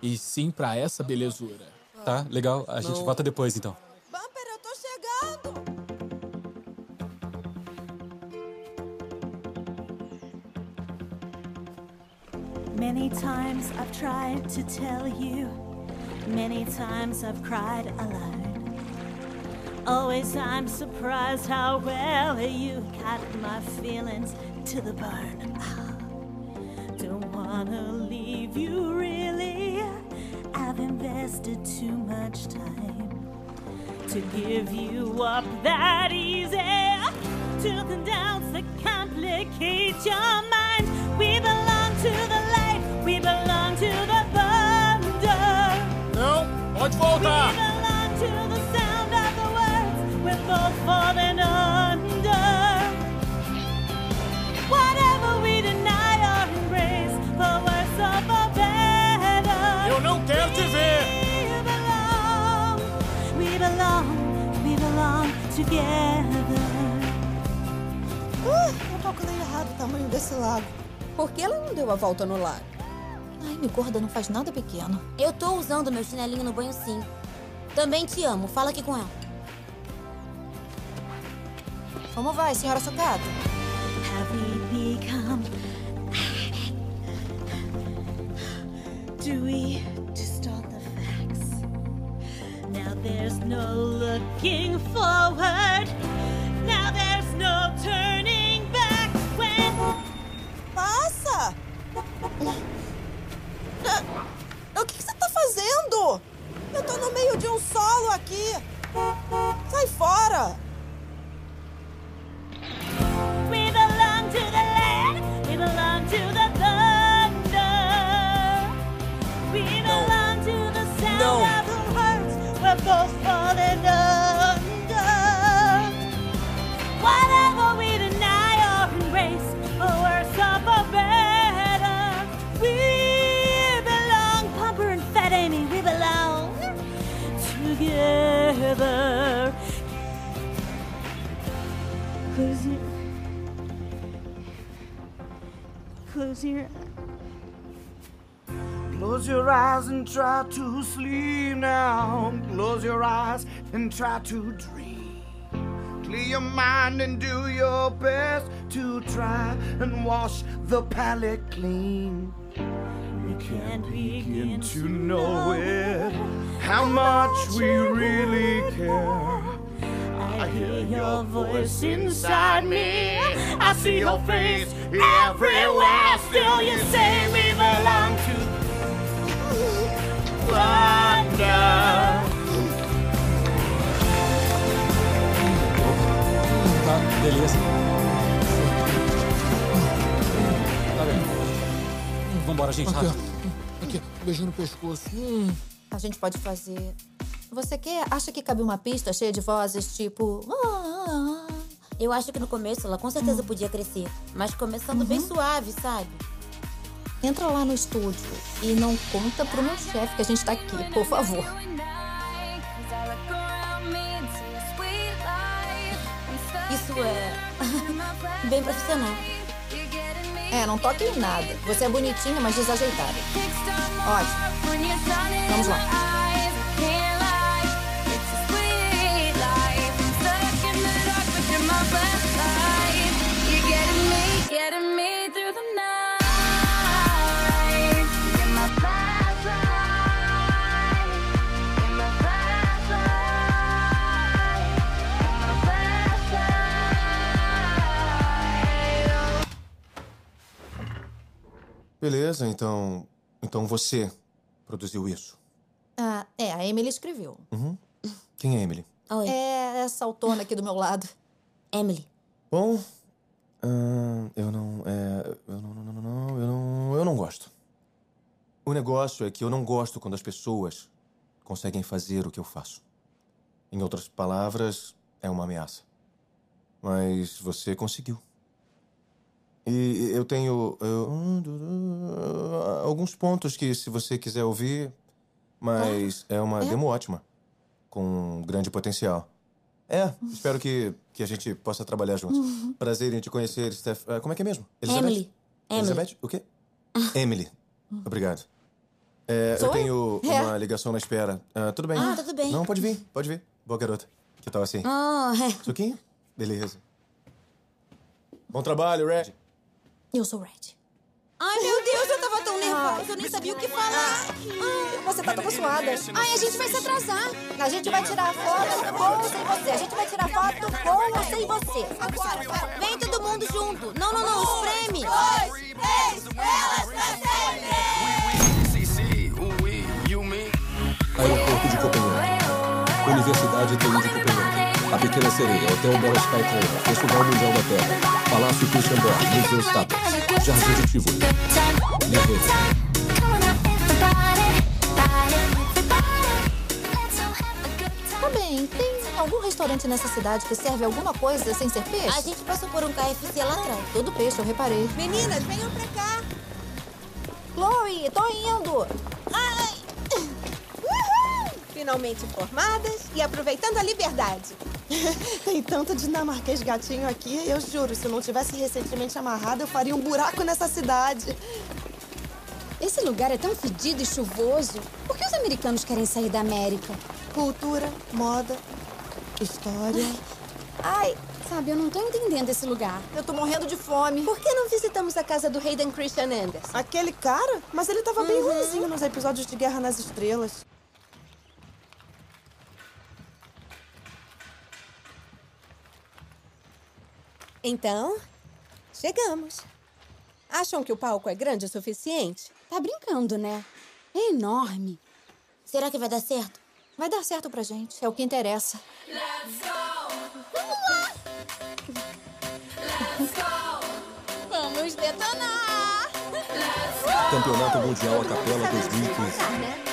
e sim pra essa belezura. Tá, legal. A gente Não. vota depois, então. Bumper, eu tô chegando. Many times I've tried to tell you, many times I've cried alone. Always I'm surprised how well you cut my feelings to the bone. Ah, Don't wanna leave you really. I've invested too much time to give you up that easy. To condense the complicate your mind. We belong to the light. We belong to the thunder. Não, pode voltar. Uh, eu calculei errado o tamanho desse lago. Por que ela não deu a volta no lago? Ai, me gorda não faz nada pequeno. Eu tô usando meu chinelinho no banho sim. Também te amo. Fala aqui com ela. Como vai, senhora Sucata? Have we become? Do we distort the facts? Now there's no looking forward. Now there's no turning back. When Passa! O que que você tá fazendo? Eu tô no meio de um solo aqui. Sai fora! Close your Close your eyes and try to sleep now. Close your eyes and try to dream. Clear your mind and do your best to try and wash the palate clean. We can't begin to know it, how much we really care. I hear your voice inside me. I see your face everywhere. Still, you say we belong to thunder. Tá, beleza. Tá bem. Vambora, gente, Aqui, rápido. Aqui, beijinho no pescoço. Hum. A gente pode fazer. Você quer? Acha que cabe uma pista cheia de vozes, tipo. "Ah, ah, Eu acho que no começo ela com certeza podia crescer, mas começando bem suave, sabe? ah"? Entra lá no estúdio e não conta pro meu chefe que a gente tá aqui, por favor. Isso é bem profissional. É, não toque em nada. Você é bonitinha, mas desajeitada. Ótimo. Vamos lá. Beleza, então. Então você produziu isso. Ah, é, a Emily escreveu. Uhum. Quem é Emily? É essa autona aqui do meu lado. Emily. Bom, ahn, eu não, é, eu não, não, não, não, eu não, eu não gosto. O negócio é que eu não gosto quando as pessoas conseguem fazer o que eu faço. Em outras palavras, é uma ameaça. Mas você conseguiu. E eu tenho eu- alguns pontos que, se você quiser ouvir, mas é uma é? demo ótima, com grande potencial. É, espero que, que a gente possa trabalhar juntos. Uhum. Prazer em te conhecer, Steph. Ah, como é que é mesmo? Emily. Emily. Elizabeth? O quê? Emily. Obrigado. É, eu tenho É. uma ligação na espera. Ah, tudo bem? Ah, tudo bem. Não, pode vir, pode vir. Boa garota. Que tal assim? Oh, é. Suquinho? Beleza. Bom trabalho, Red. Eu sou Red. Ai, meu Deus, eu tava tão nervosa, eu nem sabia o que falar. Você tá toda suada. Ai, a gente vai se atrasar. A gente vai tirar foto com ou sem você. A gente vai tirar foto com ou sem você. Agora, vai. Vem todo mundo junto. Não, não, não, espreme. Dois, três, elas pra sempre. Aeroporto de Copenhague. Universidade TI de Copenhague. A Pequena Sereia, Hotel Bela Sky Tower, Festival Mundial da Terra, Palácio Christian Borg, Museu Status, Jardim de Tivoli. Tá bem, tem algum restaurante nessa cidade que serve alguma coisa sem ser peixe? A gente passou por um KFC lá atrás. Tudo peixe, eu reparei. Meninas, venham pra cá. Chloe, tô indo. Finalmente formadas e aproveitando a liberdade. Tem tanto dinamarquês gatinho aqui, eu juro, se eu não tivesse recentemente amarrado, eu faria um buraco nessa cidade. Esse lugar é tão fedido e chuvoso. Por que os americanos querem sair da América? Cultura, moda, história. Ai, sabe, eu não tô entendendo esse lugar. Eu tô morrendo de fome. Por que não visitamos a casa do Hayden Christian Anderson? Aquele cara? Mas ele tava bem Uhum. ruimzinho nos episódios de Guerra nas Estrelas. Então, chegamos. Acham que o palco é grande o suficiente? Tá brincando, né? É enorme. Será que vai dar certo? Vai dar certo pra gente, é o que interessa. Vamos detonar! Campeonato Mundial a Capela 2015.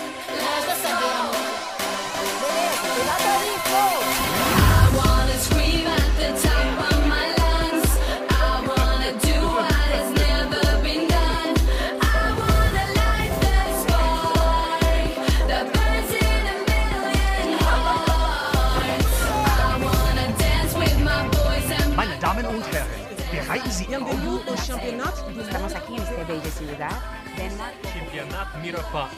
Campeonato Mirapá.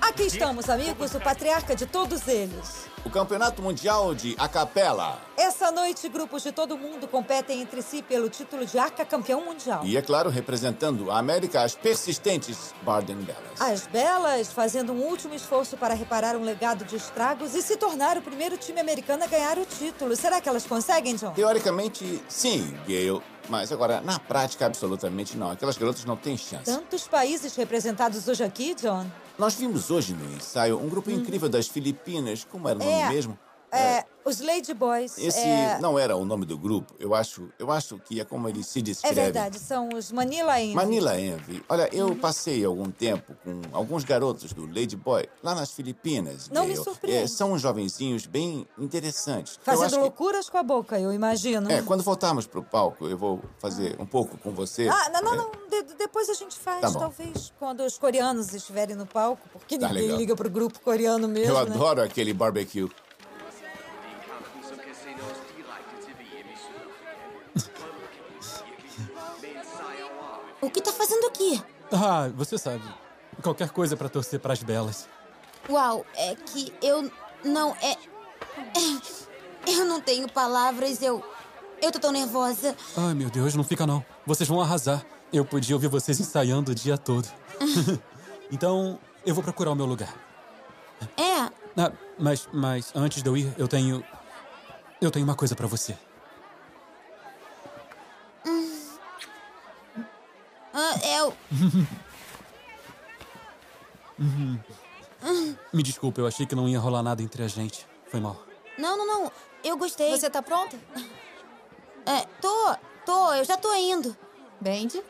Aqui estamos, amigos, o patriarca de todos eles. O Campeonato Mundial de Acapela. Essa noite, grupos de todo mundo competem entre si pelo título de Arca Campeão Mundial. E, é claro, representando a América, as persistentes Barden Belas. As Belas fazendo um último esforço para reparar um legado de estragos e se tornar o primeiro time americano a ganhar o título. Será que elas conseguem, John? Teoricamente, sim, Gale. Mas agora, na prática, absolutamente não. Aquelas garotas não têm chance. Tantos países representados hoje aqui, John. Nós vimos hoje no ensaio um grupo incrível das Filipinas. Como era o nome É, mesmo? É, os Lady Boys. Esse é... não era o nome do grupo. Eu acho, eu acho que é como eles se É descrevem. verdade, são os Manila Envy. Manila Envy. Olha, eu Uhum. passei algum tempo com alguns garotos do Lady Boy lá nas Filipinas. Não me surpreende. É, são uns jovenzinhos bem interessantes. Fazendo acho que, loucuras com a boca, eu imagino. é, quando voltarmos pro palco, eu vou fazer um pouco com você. Ah, não, não, É, não. de- depois a gente faz, Tá talvez, quando os coreanos estiverem no palco, porque Tá ninguém legal. liga pro grupo coreano mesmo, eu né? adoro aquele barbecue. O que tá fazendo aqui? Ah, você sabe. Qualquer coisa pra torcer pras belas. Uau, é que eu não. É. é- Eu não tenho palavras, eu. Eu tô tão nervosa. Ai, meu Deus, não fica não. Vocês vão arrasar. Eu podia ouvir vocês ensaiando o dia todo. então, eu vou procurar o meu lugar. É, Ah, mas, mas antes de eu ir, eu tenho. Eu tenho uma coisa pra você. Ah, eu. Hum, Me desculpa, eu achei que não ia rolar nada entre a gente. Foi mal. Não, não, não. Eu gostei. Você tá pronta? É, tô, tô, eu já tô indo. Bendy?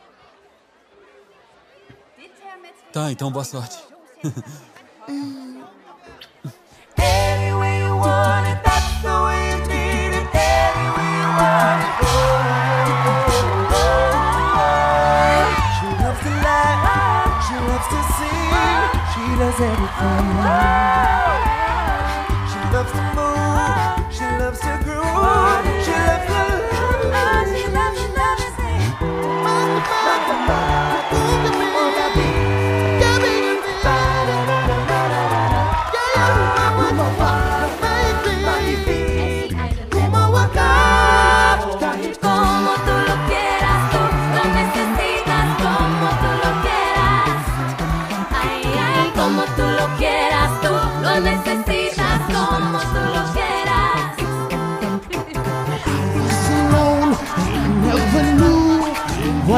Tá, então boa sorte. Any way you want it, that's the way you need it. Any way you want it. Does everything. She loves to move,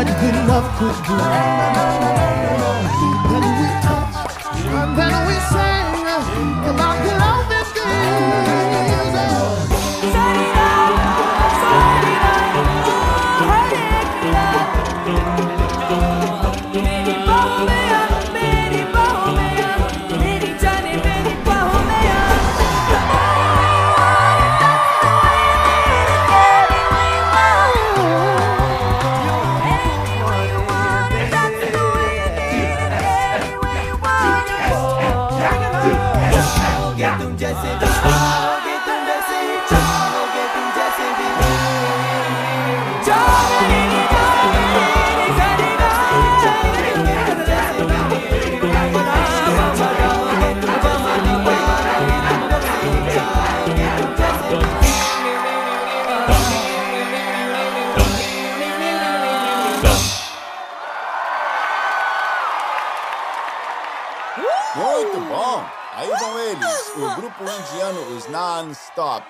what good love could do.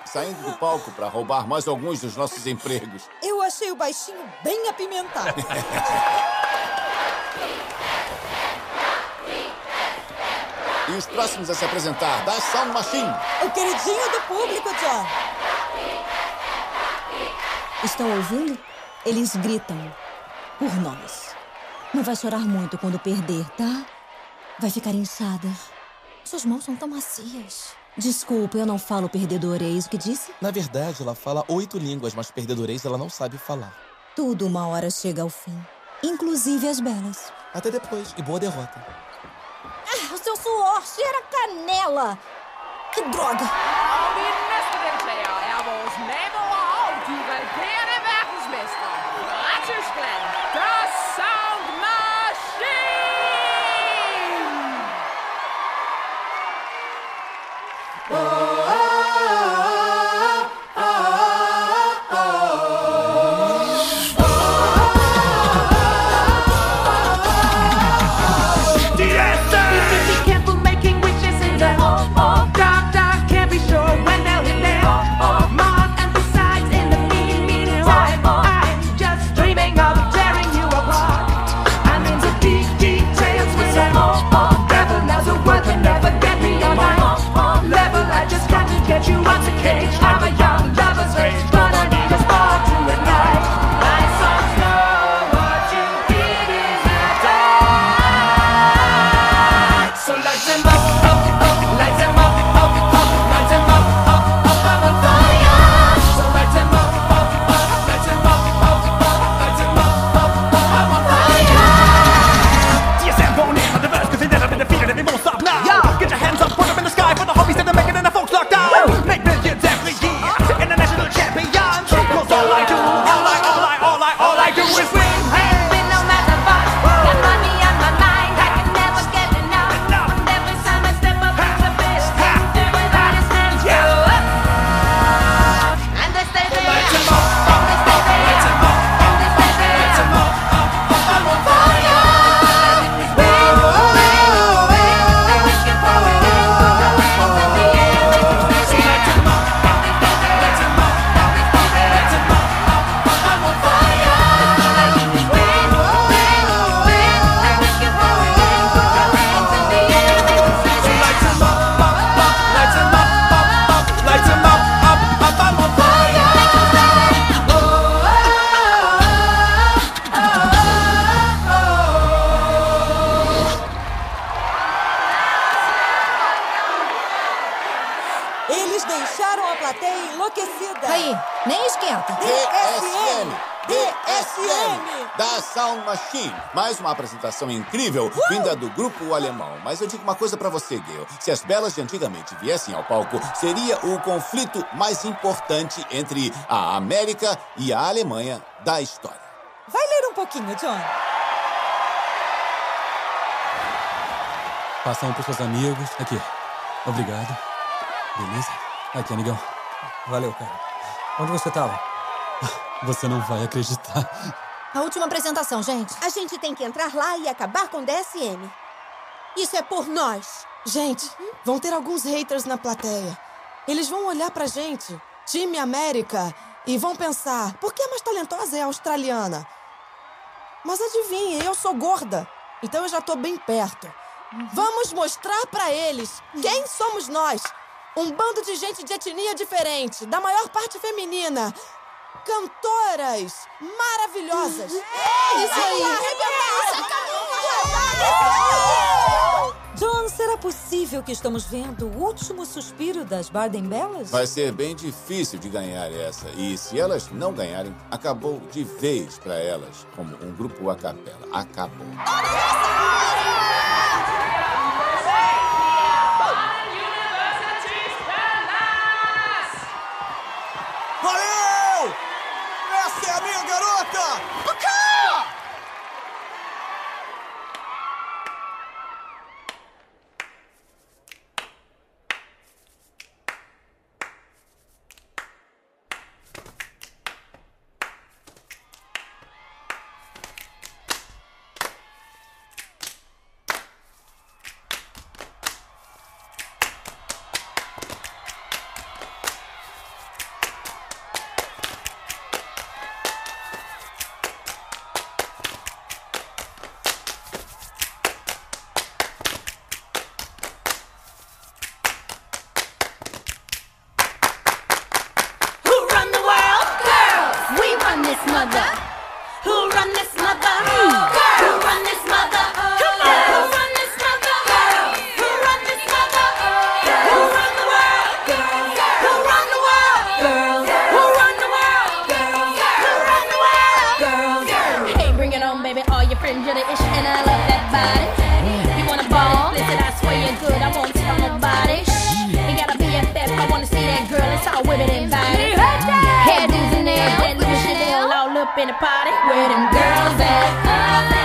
Saindo do palco para roubar mais alguns dos nossos empregos. Eu achei o baixinho bem apimentado. E os próximos a se apresentar, da Sound Machine. o queridinho do público, John. Estão ouvindo? Eles gritam por nós. Não vai chorar muito quando perder, tá? Vai ficar inchada. Suas mãos são tão macias. Desculpa, eu não falo perdedor, é isso que disse? Na verdade, ela fala oito línguas, mas perdedorês ela não sabe falar. Tudo uma hora chega ao fim. Inclusive as belas. Até depois, e boa derrota. Ah, o seu suor cheira a canela. Que droga. Apresentação incrível vinda do grupo alemão. Mas eu digo uma coisa pra você, Gail. Se as belas de antigamente viessem ao palco, seria o conflito mais importante entre a América e a Alemanha da história. Vai ler um pouquinho, John. Passa um pros seus amigos. Aqui. Obrigado. Beleza? Aqui, amigão. Valeu, cara. Onde você tava? Você não vai acreditar. A última apresentação, gente. A gente tem que entrar lá e acabar com o DSM. Isso é por nós. Gente, vão ter alguns haters na plateia. Eles vão olhar pra gente, time América, e vão pensar: por que a mais talentosa é a australiana? Mas adivinhe, eu sou gorda, então eu já tô bem perto. Vamos mostrar pra eles quem somos nós. Um bando de gente de etnia diferente, da maior parte feminina. Cantoras maravilhosas. Isso aí. John, será possível que estamos vendo o último suspiro das Barden Bellas? Vai ser bem difícil de ganhar essa. E se elas não ganharem, acabou de vez pra elas, como um grupo a capela. Acabou. Valeu! Up in the party. Where them girls at?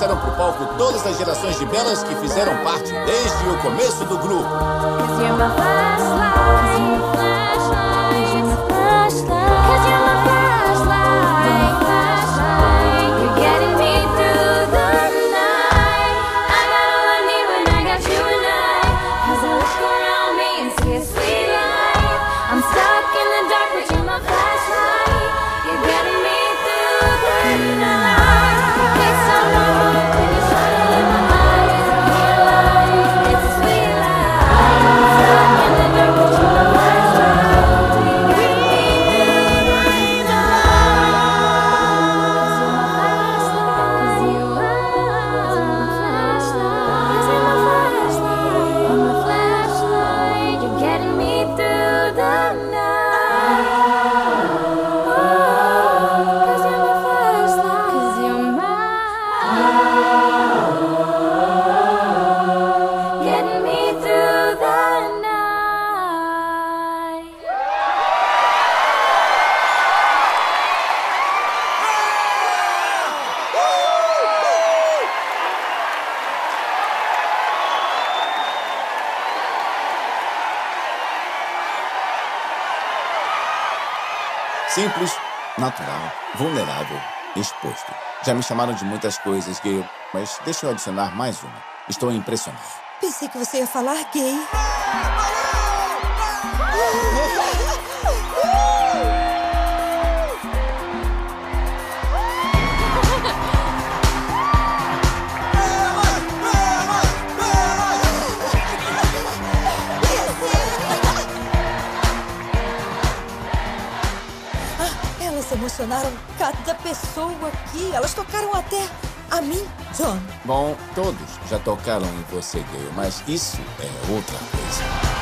Trouxeram pro palco todas as gerações de belas que fizeram parte desde o começo do grupo. Já me chamaram de muitas coisas, Gale, mas deixa eu adicionar mais uma. Estou impressionado. Pensei que você ia falar gay. Pessoa aqui. Elas tocaram até a mim, John. Bom, todos já tocaram em você, Gale, mas isso é outra coisa.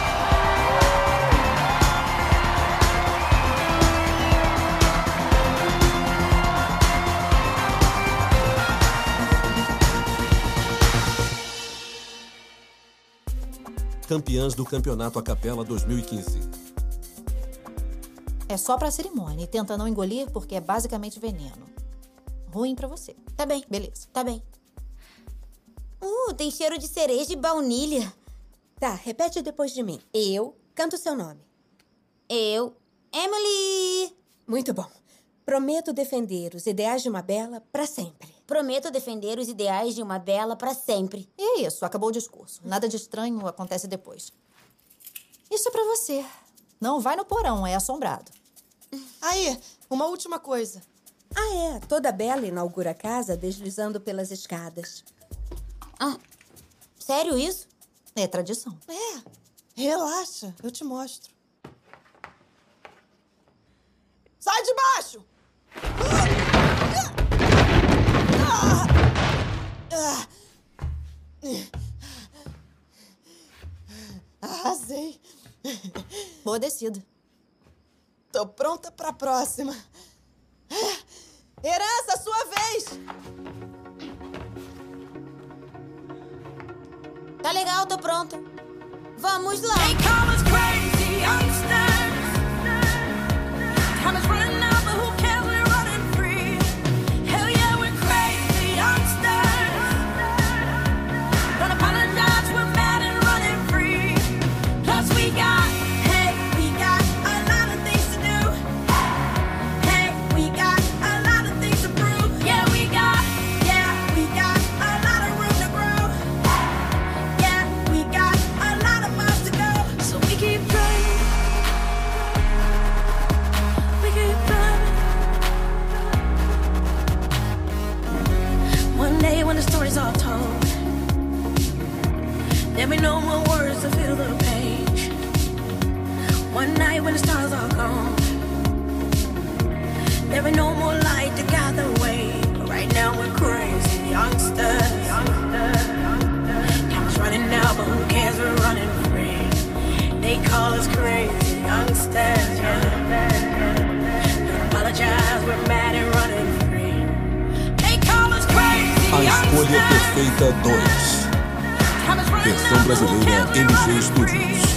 Campeãs do Campeonato a Capela 2015. É só pra cerimônia e tenta não engolir porque é basicamente veneno. Ruim pra você. Tá bem. Beleza. Tá bem. Uh, tem cheiro de cereja e baunilha. Tá, repete depois de mim. Eu canto seu nome. Eu, Emily. Muito bom. Prometo defender os ideais de uma bela pra sempre. Prometo defender os ideais de uma bela pra sempre. E é isso, acabou o discurso. Nada de estranho acontece depois. Isso é pra você. Não vai no porão, é assombrado. Aí, uma última coisa. Ah, é. Toda bela inaugura a casa deslizando pelas escadas. Ah, sério isso? É tradição. É, relaxa, eu te mostro. Sai de baixo! Arrasei. Boa descida. Tô pronta pra próxima. Herança, sua vez! Tá legal, tô pronta. Vamos lá. We got a There'll be no more words to fill the page. One night when the stars are gone. There ain't no more light to guide the way. Right now we're crazy youngsters. Time's running out, but who cares? We're running free. They call us crazy youngsters. Don't apologize, we're mad and running free. They call us crazy A Escolha youngsters. Versão brasileira running Studios.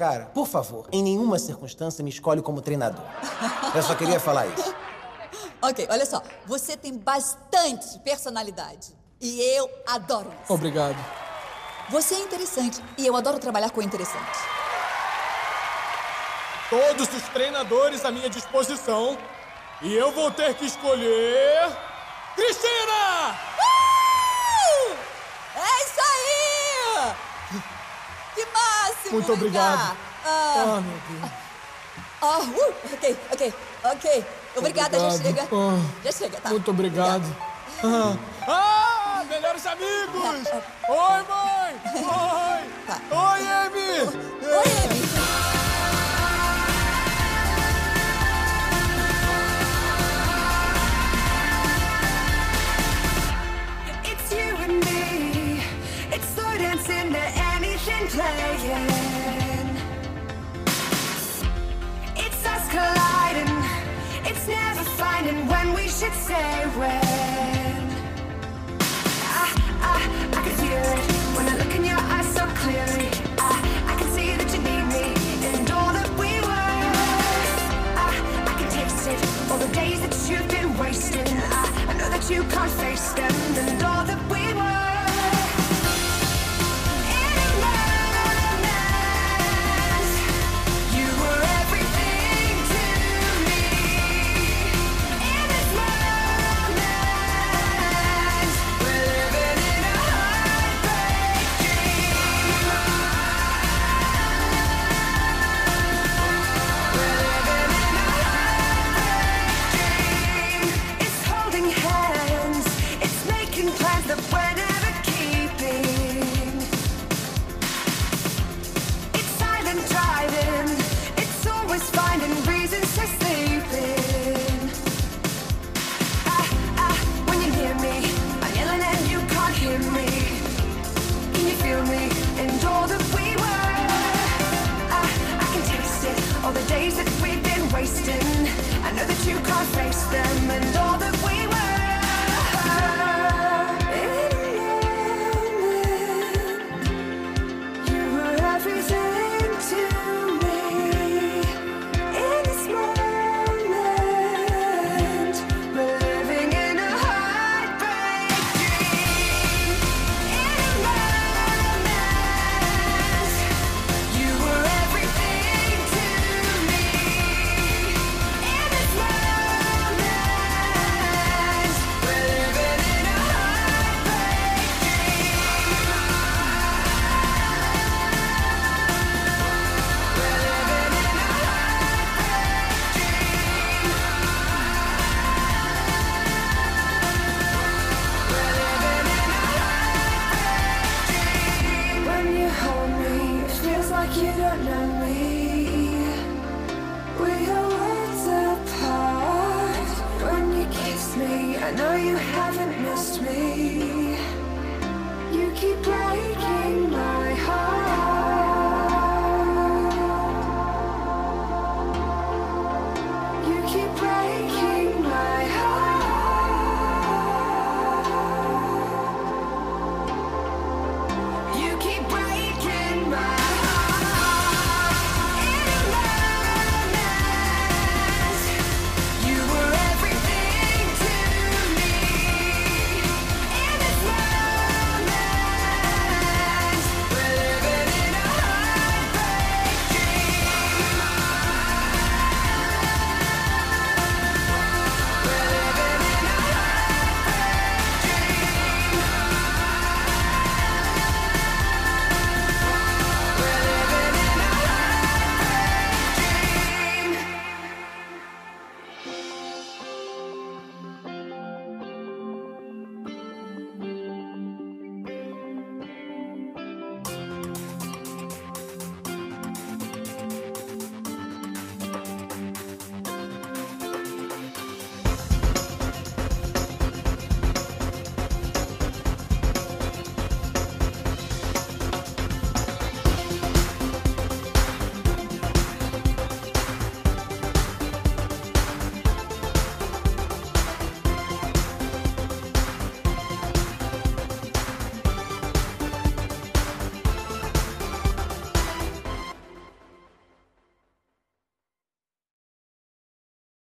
Cara. Por favor, em nenhuma circunstância me escolhe como treinador. Eu só queria falar isso. Ok, olha só. Você tem bastante personalidade. E eu adoro isso. Obrigado. Você é interessante. E eu adoro trabalhar com interessante. Todos os treinadores à minha disposição. E eu vou ter que escolher. Cristina! Uh! É isso aí! Que máximo! Muito obrigado. Ah, Oh, meu Deus. ah, uh, ok, ok, ok. Obrigada, já Obrigado. chega. Ah, Já chega, tá? Muito obrigado. Ah, ah, melhores amigos! Oi, mãe! Oi! Oi, Amy! Oi, Amy! It's you and me. It's slow dancing to anything playing. Finding when we should say when. I, I, I can feel it when I look in your eyes so clearly. I, I can see that you need me and all that we were. I, I can taste it, all the days that you've been wasting. I, I know that you can't face them and all that we were.